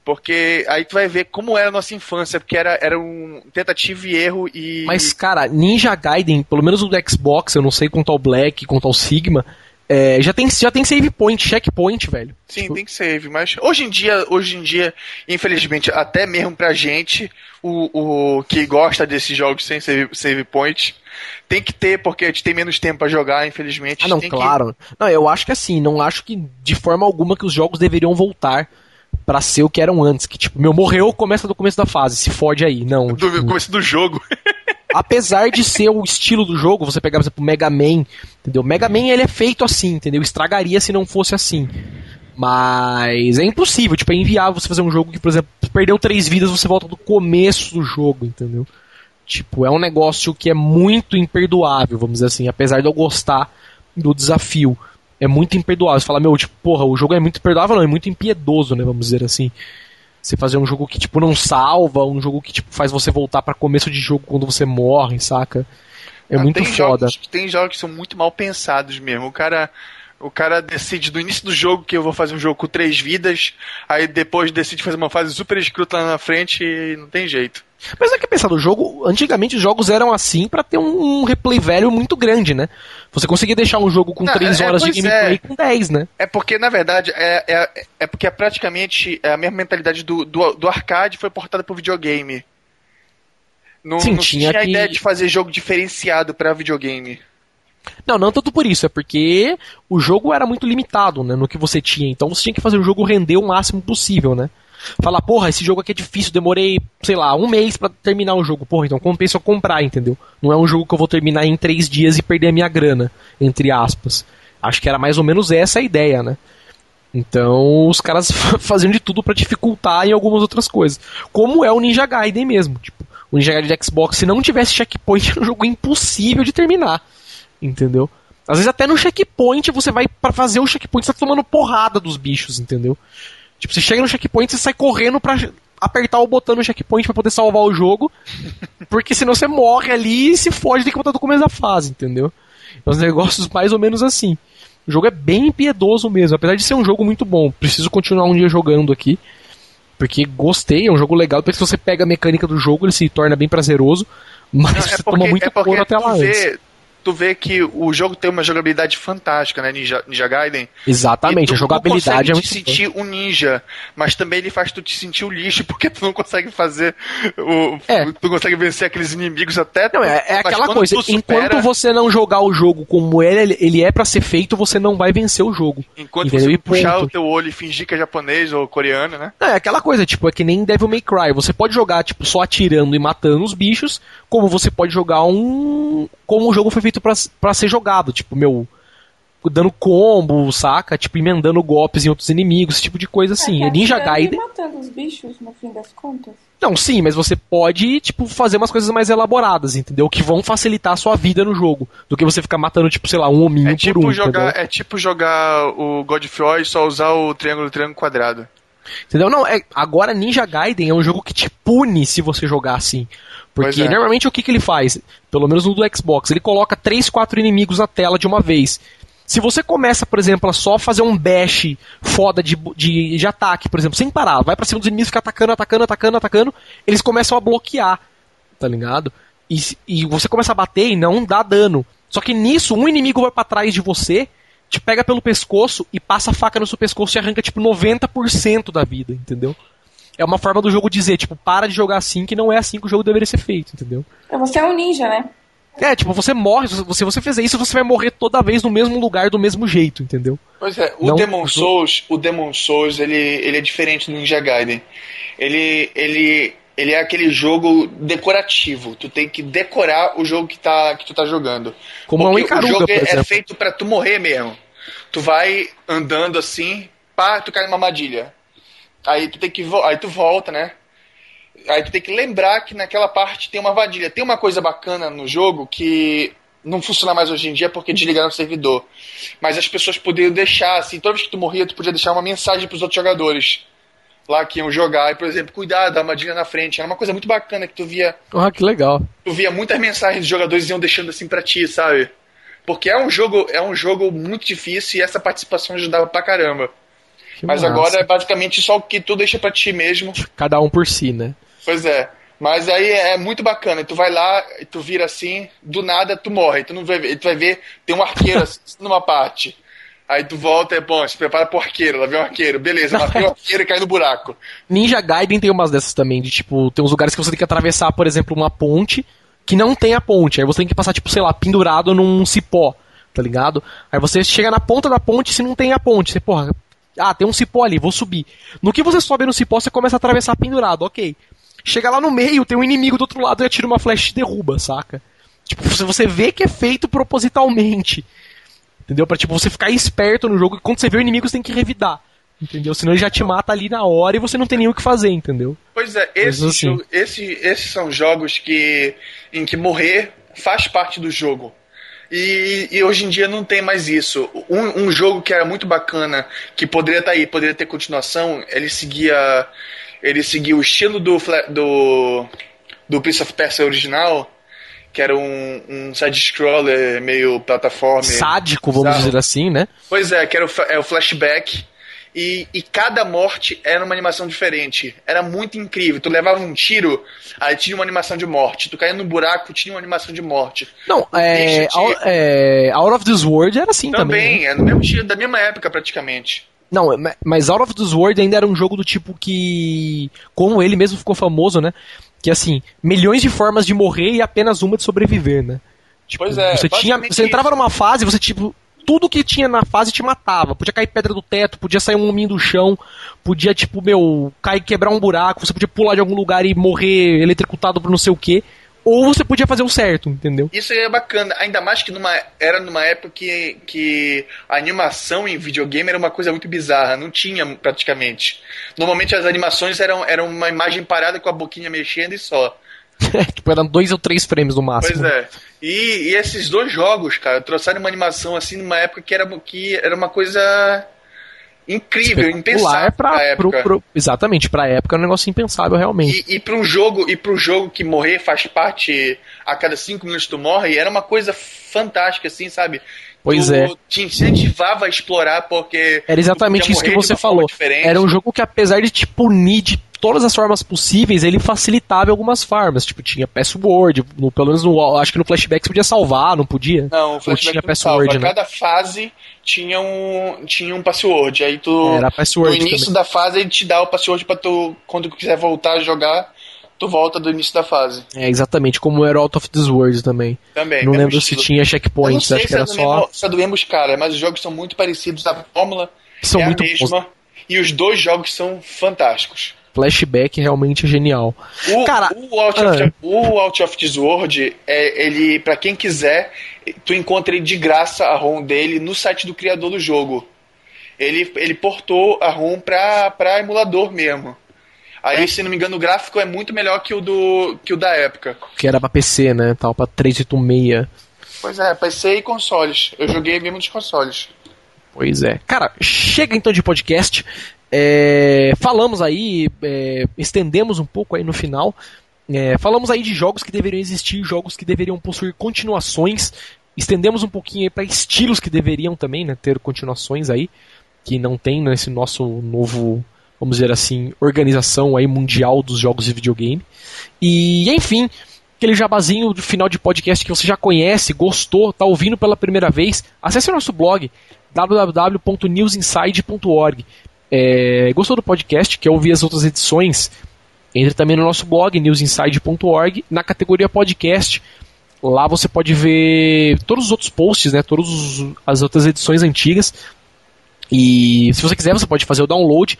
porque aí tu vai ver como era a nossa infância, porque era, era um tentativa e erro e... Mas, cara, Ninja Gaiden, pelo menos o do Xbox, eu não sei quanto ao Black, quanto ao Sigma, é, já, tem, já tem save point, checkpoint, velho. Sim, tipo... tem save, mas hoje em dia, hoje em dia, infelizmente, até mesmo pra gente, o, o que gosta desses jogos sem save, save point, tem que ter, porque a gente tem menos tempo para jogar, infelizmente. Ah, não, claro. Que... Não, eu acho que assim, não acho que de forma alguma que os jogos deveriam voltar para ser o que eram antes. Que tipo, meu, morreu, começa do começo da fase, se fode aí. Não. Do tipo... começo do jogo. apesar de ser o estilo do jogo, você pegar, por exemplo, o Mega Man, entendeu? Mega Man ele é feito assim, entendeu? Estragaria se não fosse assim. Mas é impossível, tipo, é inviável você fazer um jogo que, por exemplo, perdeu três vidas, você volta do começo do jogo, entendeu? Tipo, é um negócio que é muito imperdoável, vamos dizer assim, apesar de eu gostar do desafio. É muito imperdoável. Você fala, meu, tipo, porra, o jogo é muito imperdoável, não, é muito impiedoso, né, vamos dizer assim. Você fazer um jogo que, tipo, não salva, um jogo que, tipo, faz você voltar para começo de jogo quando você morre, saca? É ah, muito tem foda. Jogos, tem jogos que são muito mal pensados mesmo. O cara o cara decide no início do jogo que eu vou fazer um jogo com três vidas, aí depois decide fazer uma fase super escruta lá na frente e não tem jeito. Mas é que pensar no jogo, antigamente os jogos eram assim para ter um, um, replay velho muito grande, né? Você conseguia deixar um jogo com 3 é, horas de gameplay é. com 10, né? É porque, na verdade, é, é, é porque é praticamente a mesma mentalidade do, do, do arcade foi portada pro videogame. Não, Sim, não tinha, tinha que... a ideia de fazer jogo diferenciado para videogame. Não, não tanto por isso, é porque o jogo era muito limitado, né, no que você tinha. Então você tinha que fazer o jogo render o máximo possível, né? Falar, porra, esse jogo aqui é difícil, demorei, sei lá, um mês para terminar o jogo. Porra, então compensa eu comprar, entendeu? Não é um jogo que eu vou terminar em três dias e perder a minha grana, entre aspas. Acho que era mais ou menos essa a ideia, né? Então os caras faziam de tudo para dificultar em algumas outras coisas. Como é o Ninja Gaiden mesmo. Tipo, o Ninja Gaiden de Xbox, se não tivesse checkpoint, era um jogo impossível de terminar entendeu? Às vezes até no checkpoint você vai para fazer o checkpoint, você tá tomando porrada dos bichos, entendeu? Tipo, você chega no checkpoint e sai correndo pra apertar o botão no checkpoint para poder salvar o jogo, porque senão você morre ali e se foge, tem que voltar do começo da fase, entendeu? É uns negócios mais ou menos assim. O jogo é bem impiedoso mesmo, apesar de ser um jogo muito bom. Preciso continuar um dia jogando aqui, porque gostei, é um jogo legal. Depois que você pega a mecânica do jogo, ele se torna bem prazeroso, mas Não, é você porque, toma muito é até lá vê, antes tu vê que o jogo tem uma jogabilidade fantástica, né, Ninja, Ninja Gaiden. Exatamente, a jogabilidade é muito te sentir um ninja, mas também ele faz tu te sentir o lixo, porque tu não consegue fazer o é. tu consegue vencer aqueles inimigos até Não, é, é aquela coisa, supera, enquanto você não jogar o jogo como ele, ele é para ser feito, você não vai vencer o jogo. Enquanto entendeu? você puxar o teu olho e fingir que é japonês ou coreano, né? Não, é aquela coisa, tipo, é que nem Devil May Cry, você pode jogar tipo só atirando e matando os bichos, como você pode jogar um como o jogo foi feito para ser jogado, tipo, meu, dando combo, saca? Tipo, emendando golpes em outros inimigos, esse tipo de coisa assim. É, é Ninja Gaiden. matando os bichos, no fim das contas. Não, sim, mas você pode, tipo, fazer umas coisas mais elaboradas, entendeu? Que vão facilitar a sua vida no jogo. Do que você ficar matando, tipo, sei lá, um hominho é tipo por um. Jogar, é tipo jogar o God of War e só usar o triângulo, triângulo quadrado. Entendeu? Não, é, agora Ninja Gaiden é um jogo que te pune se você jogar assim. Porque é. normalmente o que, que ele faz? Pelo menos no do Xbox, ele coloca 3, 4 inimigos na tela de uma vez. Se você começa, por exemplo, a só fazer um bash foda de, de, de ataque, por exemplo, sem parar, vai pra cima dos inimigos, fica atacando, atacando, atacando, atacando, eles começam a bloquear, tá ligado? E, e você começa a bater e não dá dano. Só que nisso, um inimigo vai para trás de você, te pega pelo pescoço e passa a faca no seu pescoço e arranca tipo 90% da vida, entendeu? é uma forma do jogo dizer, tipo, para de jogar assim, que não é assim que o jogo deveria ser feito, entendeu? É, você é um ninja, né? É, tipo, você morre, se você fizer isso, você vai morrer toda vez no mesmo lugar, do mesmo jeito, entendeu? Pois é, o não, Demon Souls, o Demon Souls, ele, ele é diferente do Ninja Gaiden. Ele, ele, ele é aquele jogo decorativo. Tu tem que decorar o jogo que, tá, que tu tá jogando. Como Porque é um Icaruga, o jogo é, é feito para tu morrer mesmo. Tu vai andando assim, pá, tu cai numa armadilha. Aí tu tem que aí tu volta, né? Aí tu tem que lembrar que naquela parte tem uma vadilha. Tem uma coisa bacana no jogo que não funciona mais hoje em dia porque desligaram o servidor. Mas as pessoas podiam deixar, assim, toda vez que tu morria, tu podia deixar uma mensagem para os outros jogadores. Lá que iam jogar, e, por exemplo, cuidado, a armadilha na frente. Era uma coisa muito bacana que tu via. Ah, que legal. Tu via muitas mensagens dos jogadores iam deixando assim pra ti, sabe? Porque é um jogo, é um jogo muito difícil e essa participação ajudava pra caramba. Que Mas massa. agora é basicamente só o que tu deixa para ti mesmo. Cada um por si, né? Pois é. Mas aí é muito bacana. Tu vai lá, tu vira assim, do nada tu morre. Tu não vai ver, tu vai ver tem um arqueiro assim, numa parte. Aí tu volta e, bom, se prepara pro arqueiro, lá vem o arqueiro. Beleza, matei o arqueiro e cai no buraco. Ninja Gaiden tem umas dessas também, de tipo, tem uns lugares que você tem que atravessar, por exemplo, uma ponte que não tem a ponte. Aí você tem que passar, tipo, sei lá, pendurado num cipó, tá ligado? Aí você chega na ponta da ponte se não tem a ponte. Você, porra, ah, tem um cipó ali, vou subir. No que você sobe no cipó, você começa a atravessar pendurado, ok. Chega lá no meio, tem um inimigo do outro lado e atira uma flecha e derruba, saca? Tipo, você vê que é feito propositalmente. Entendeu? Pra tipo, você ficar esperto no jogo e quando você vê o inimigo, você tem que revidar. Entendeu? Senão ele já te mata ali na hora e você não tem nem o que fazer, entendeu? Pois é, esse assim. jogo, esse, esses são jogos que em que morrer faz parte do jogo. E, e, hoje em dia não tem mais isso. Um, um, jogo que era muito bacana, que poderia estar tá aí, poderia ter continuação, ele seguia. Ele seguia o estilo do, do, do Prince of Persia original, que era um, um side-scroller meio plataforma. Sádico, vamos dizer assim, né? Pois é, que era o, é o flashback. E, e, cada morte era uma animação diferente. Era muito incrível. Tu levava um tiro, aí tinha uma animação de morte. Tu caía no buraco, tinha uma animação de morte. Não, é, out, é, Out of this World era assim também. Também, né? é no mesmo tiro, da mesma época praticamente. Não, mas Out of this World ainda era um jogo do tipo que, como ele mesmo ficou famoso, né? Que assim, milhões de formas de morrer e apenas uma de sobreviver, né? Tipo, pois é. Você, tinha, você entrava numa fase, você tipo tudo que tinha na fase te matava. Podia cair pedra do teto, podia sair um hominho do chão, podia, tipo, meu, cair quebrar um buraco, você podia pular de algum lugar e morrer eletrocutado por não sei o que. Ou você podia fazer o certo, entendeu? Isso é bacana, ainda mais que numa, era numa época que, que a animação em videogame era uma coisa muito bizarra, não tinha praticamente. Normalmente as animações eram, eram uma imagem parada com a boquinha mexendo e só. tipo, eram dois ou três frames no máximo. Pois é. E, e, esses dois jogos, cara, trouxeram uma animação assim numa época que era, que era uma coisa incrível, impensável pra, pra época. Pro, pro, exatamente, pra época é um negócio impensável realmente. E, e para um jogo, e para jogo que morrer faz parte a cada cinco minutos tu morre, era uma coisa fantástica, assim, sabe? Pois tu é. Te incentivava a explorar porque. Era exatamente isso que você falou. Era um jogo que, apesar de te punir de todas as formas possíveis, ele facilitava algumas formas. Tipo, tinha password, no, pelo menos no, acho que no flashback você podia salvar, não podia? Não, o flashback tinha password, salva. Né? Cada fase tinha um, tinha um password. Aí tu. Era password. No início também. da fase ele te dá o password pra tu, quando tu quiser voltar a jogar, tu volta do início da fase. É, exatamente, como era Out of this World também. Também. Não lembro estilo. se tinha checkpoints, acho que era se é só. Mesmo, se é do mesmo cara, mas os jogos são muito parecidos, a fórmula são é muito a mesma. Bons. E os dois jogos são fantásticos flashback realmente é genial. O, Cara, o Out, ah. of, o Out of This World, é, ele, para quem quiser, tu encontra ele de graça a ROM dele no site do criador do jogo. Ele, ele portou a ROM pra, pra emulador mesmo. Aí, é. se não me engano, o gráfico é muito melhor que o, do, que o da época. Que era pra PC, né? Tal, pra 386. Pois é, PC e consoles. Eu joguei mesmo nos consoles. Pois é. Cara, chega então de podcast. É, falamos aí, é, estendemos um pouco aí no final. É, falamos aí de jogos que deveriam existir, jogos que deveriam possuir continuações. Estendemos um pouquinho aí para estilos que deveriam também né, ter continuações aí, que não tem nesse nosso novo, vamos dizer assim, organização aí mundial dos jogos de videogame. E enfim, aquele jabazinho do final de podcast que você já conhece, gostou, está ouvindo pela primeira vez, acesse o nosso blog www.newsinside.org. É, gostou do podcast? Quer ouvir as outras edições? Entre também no nosso blog, newsinside.org, na categoria podcast. Lá você pode ver todos os outros posts, né, todas as outras edições antigas. E se você quiser, você pode fazer o download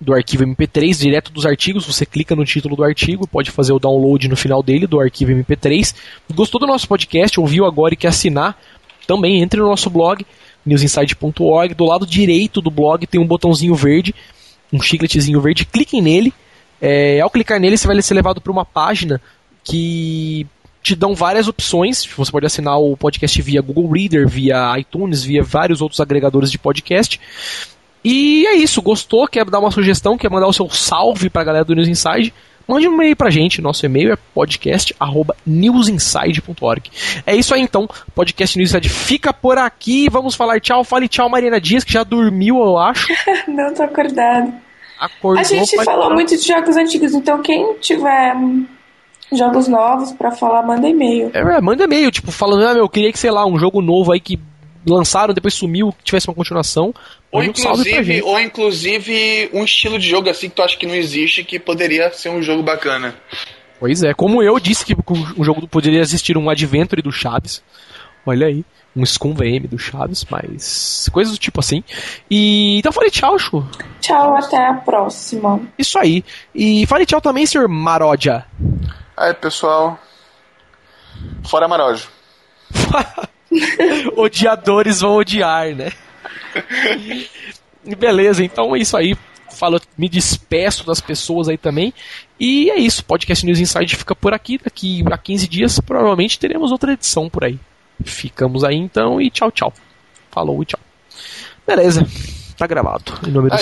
do arquivo MP3 direto dos artigos. Você clica no título do artigo, pode fazer o download no final dele do arquivo MP3. Gostou do nosso podcast, ouviu agora e quer assinar? Também entre no nosso blog newsinside.org. Do lado direito do blog tem um botãozinho verde, um chicletezinho verde. Cliquem nele. É, ao clicar nele, você vai ser levado para uma página que te dão várias opções. Você pode assinar o podcast via Google Reader, via iTunes, via vários outros agregadores de podcast. E é isso. Gostou? Quer dar uma sugestão? Quer mandar o seu salve para a galera do News Inside? Mande um e-mail pra gente. Nosso e-mail é podcast@newsinside.org. É isso aí então. Podcast News Inside fica por aqui. Vamos falar tchau. Fale tchau, Marina Dias, que já dormiu, eu acho. Não tô acordado. Acordou, A gente falou falar. muito de jogos antigos, então quem tiver jogos novos para falar, manda e-mail. É, manda e-mail, tipo, falando, ah, meu, eu queria que, sei lá, um jogo novo aí que lançaram, depois sumiu, que tivesse uma continuação. Ou inclusive, ou inclusive um estilo de jogo assim que tu acha que não existe que poderia ser um jogo bacana. Pois é, como eu disse que um jogo poderia existir um Adventure do Chaves. Olha aí, um Scum VM do Chaves, mas coisas do tipo assim. E então falei tchau, Chu. Tchau, até a próxima. Isso aí. E falei tchau também, senhor Maroja. Aí, pessoal. Fora Marojo. Odiadores vão odiar, né? Beleza, então é isso aí. Falo, me despeço das pessoas aí também. E é isso. Podcast News Inside fica por aqui. Daqui a 15 dias, provavelmente teremos outra edição por aí. Ficamos aí então e tchau, tchau. Falou e tchau. Beleza, tá gravado. Em nome do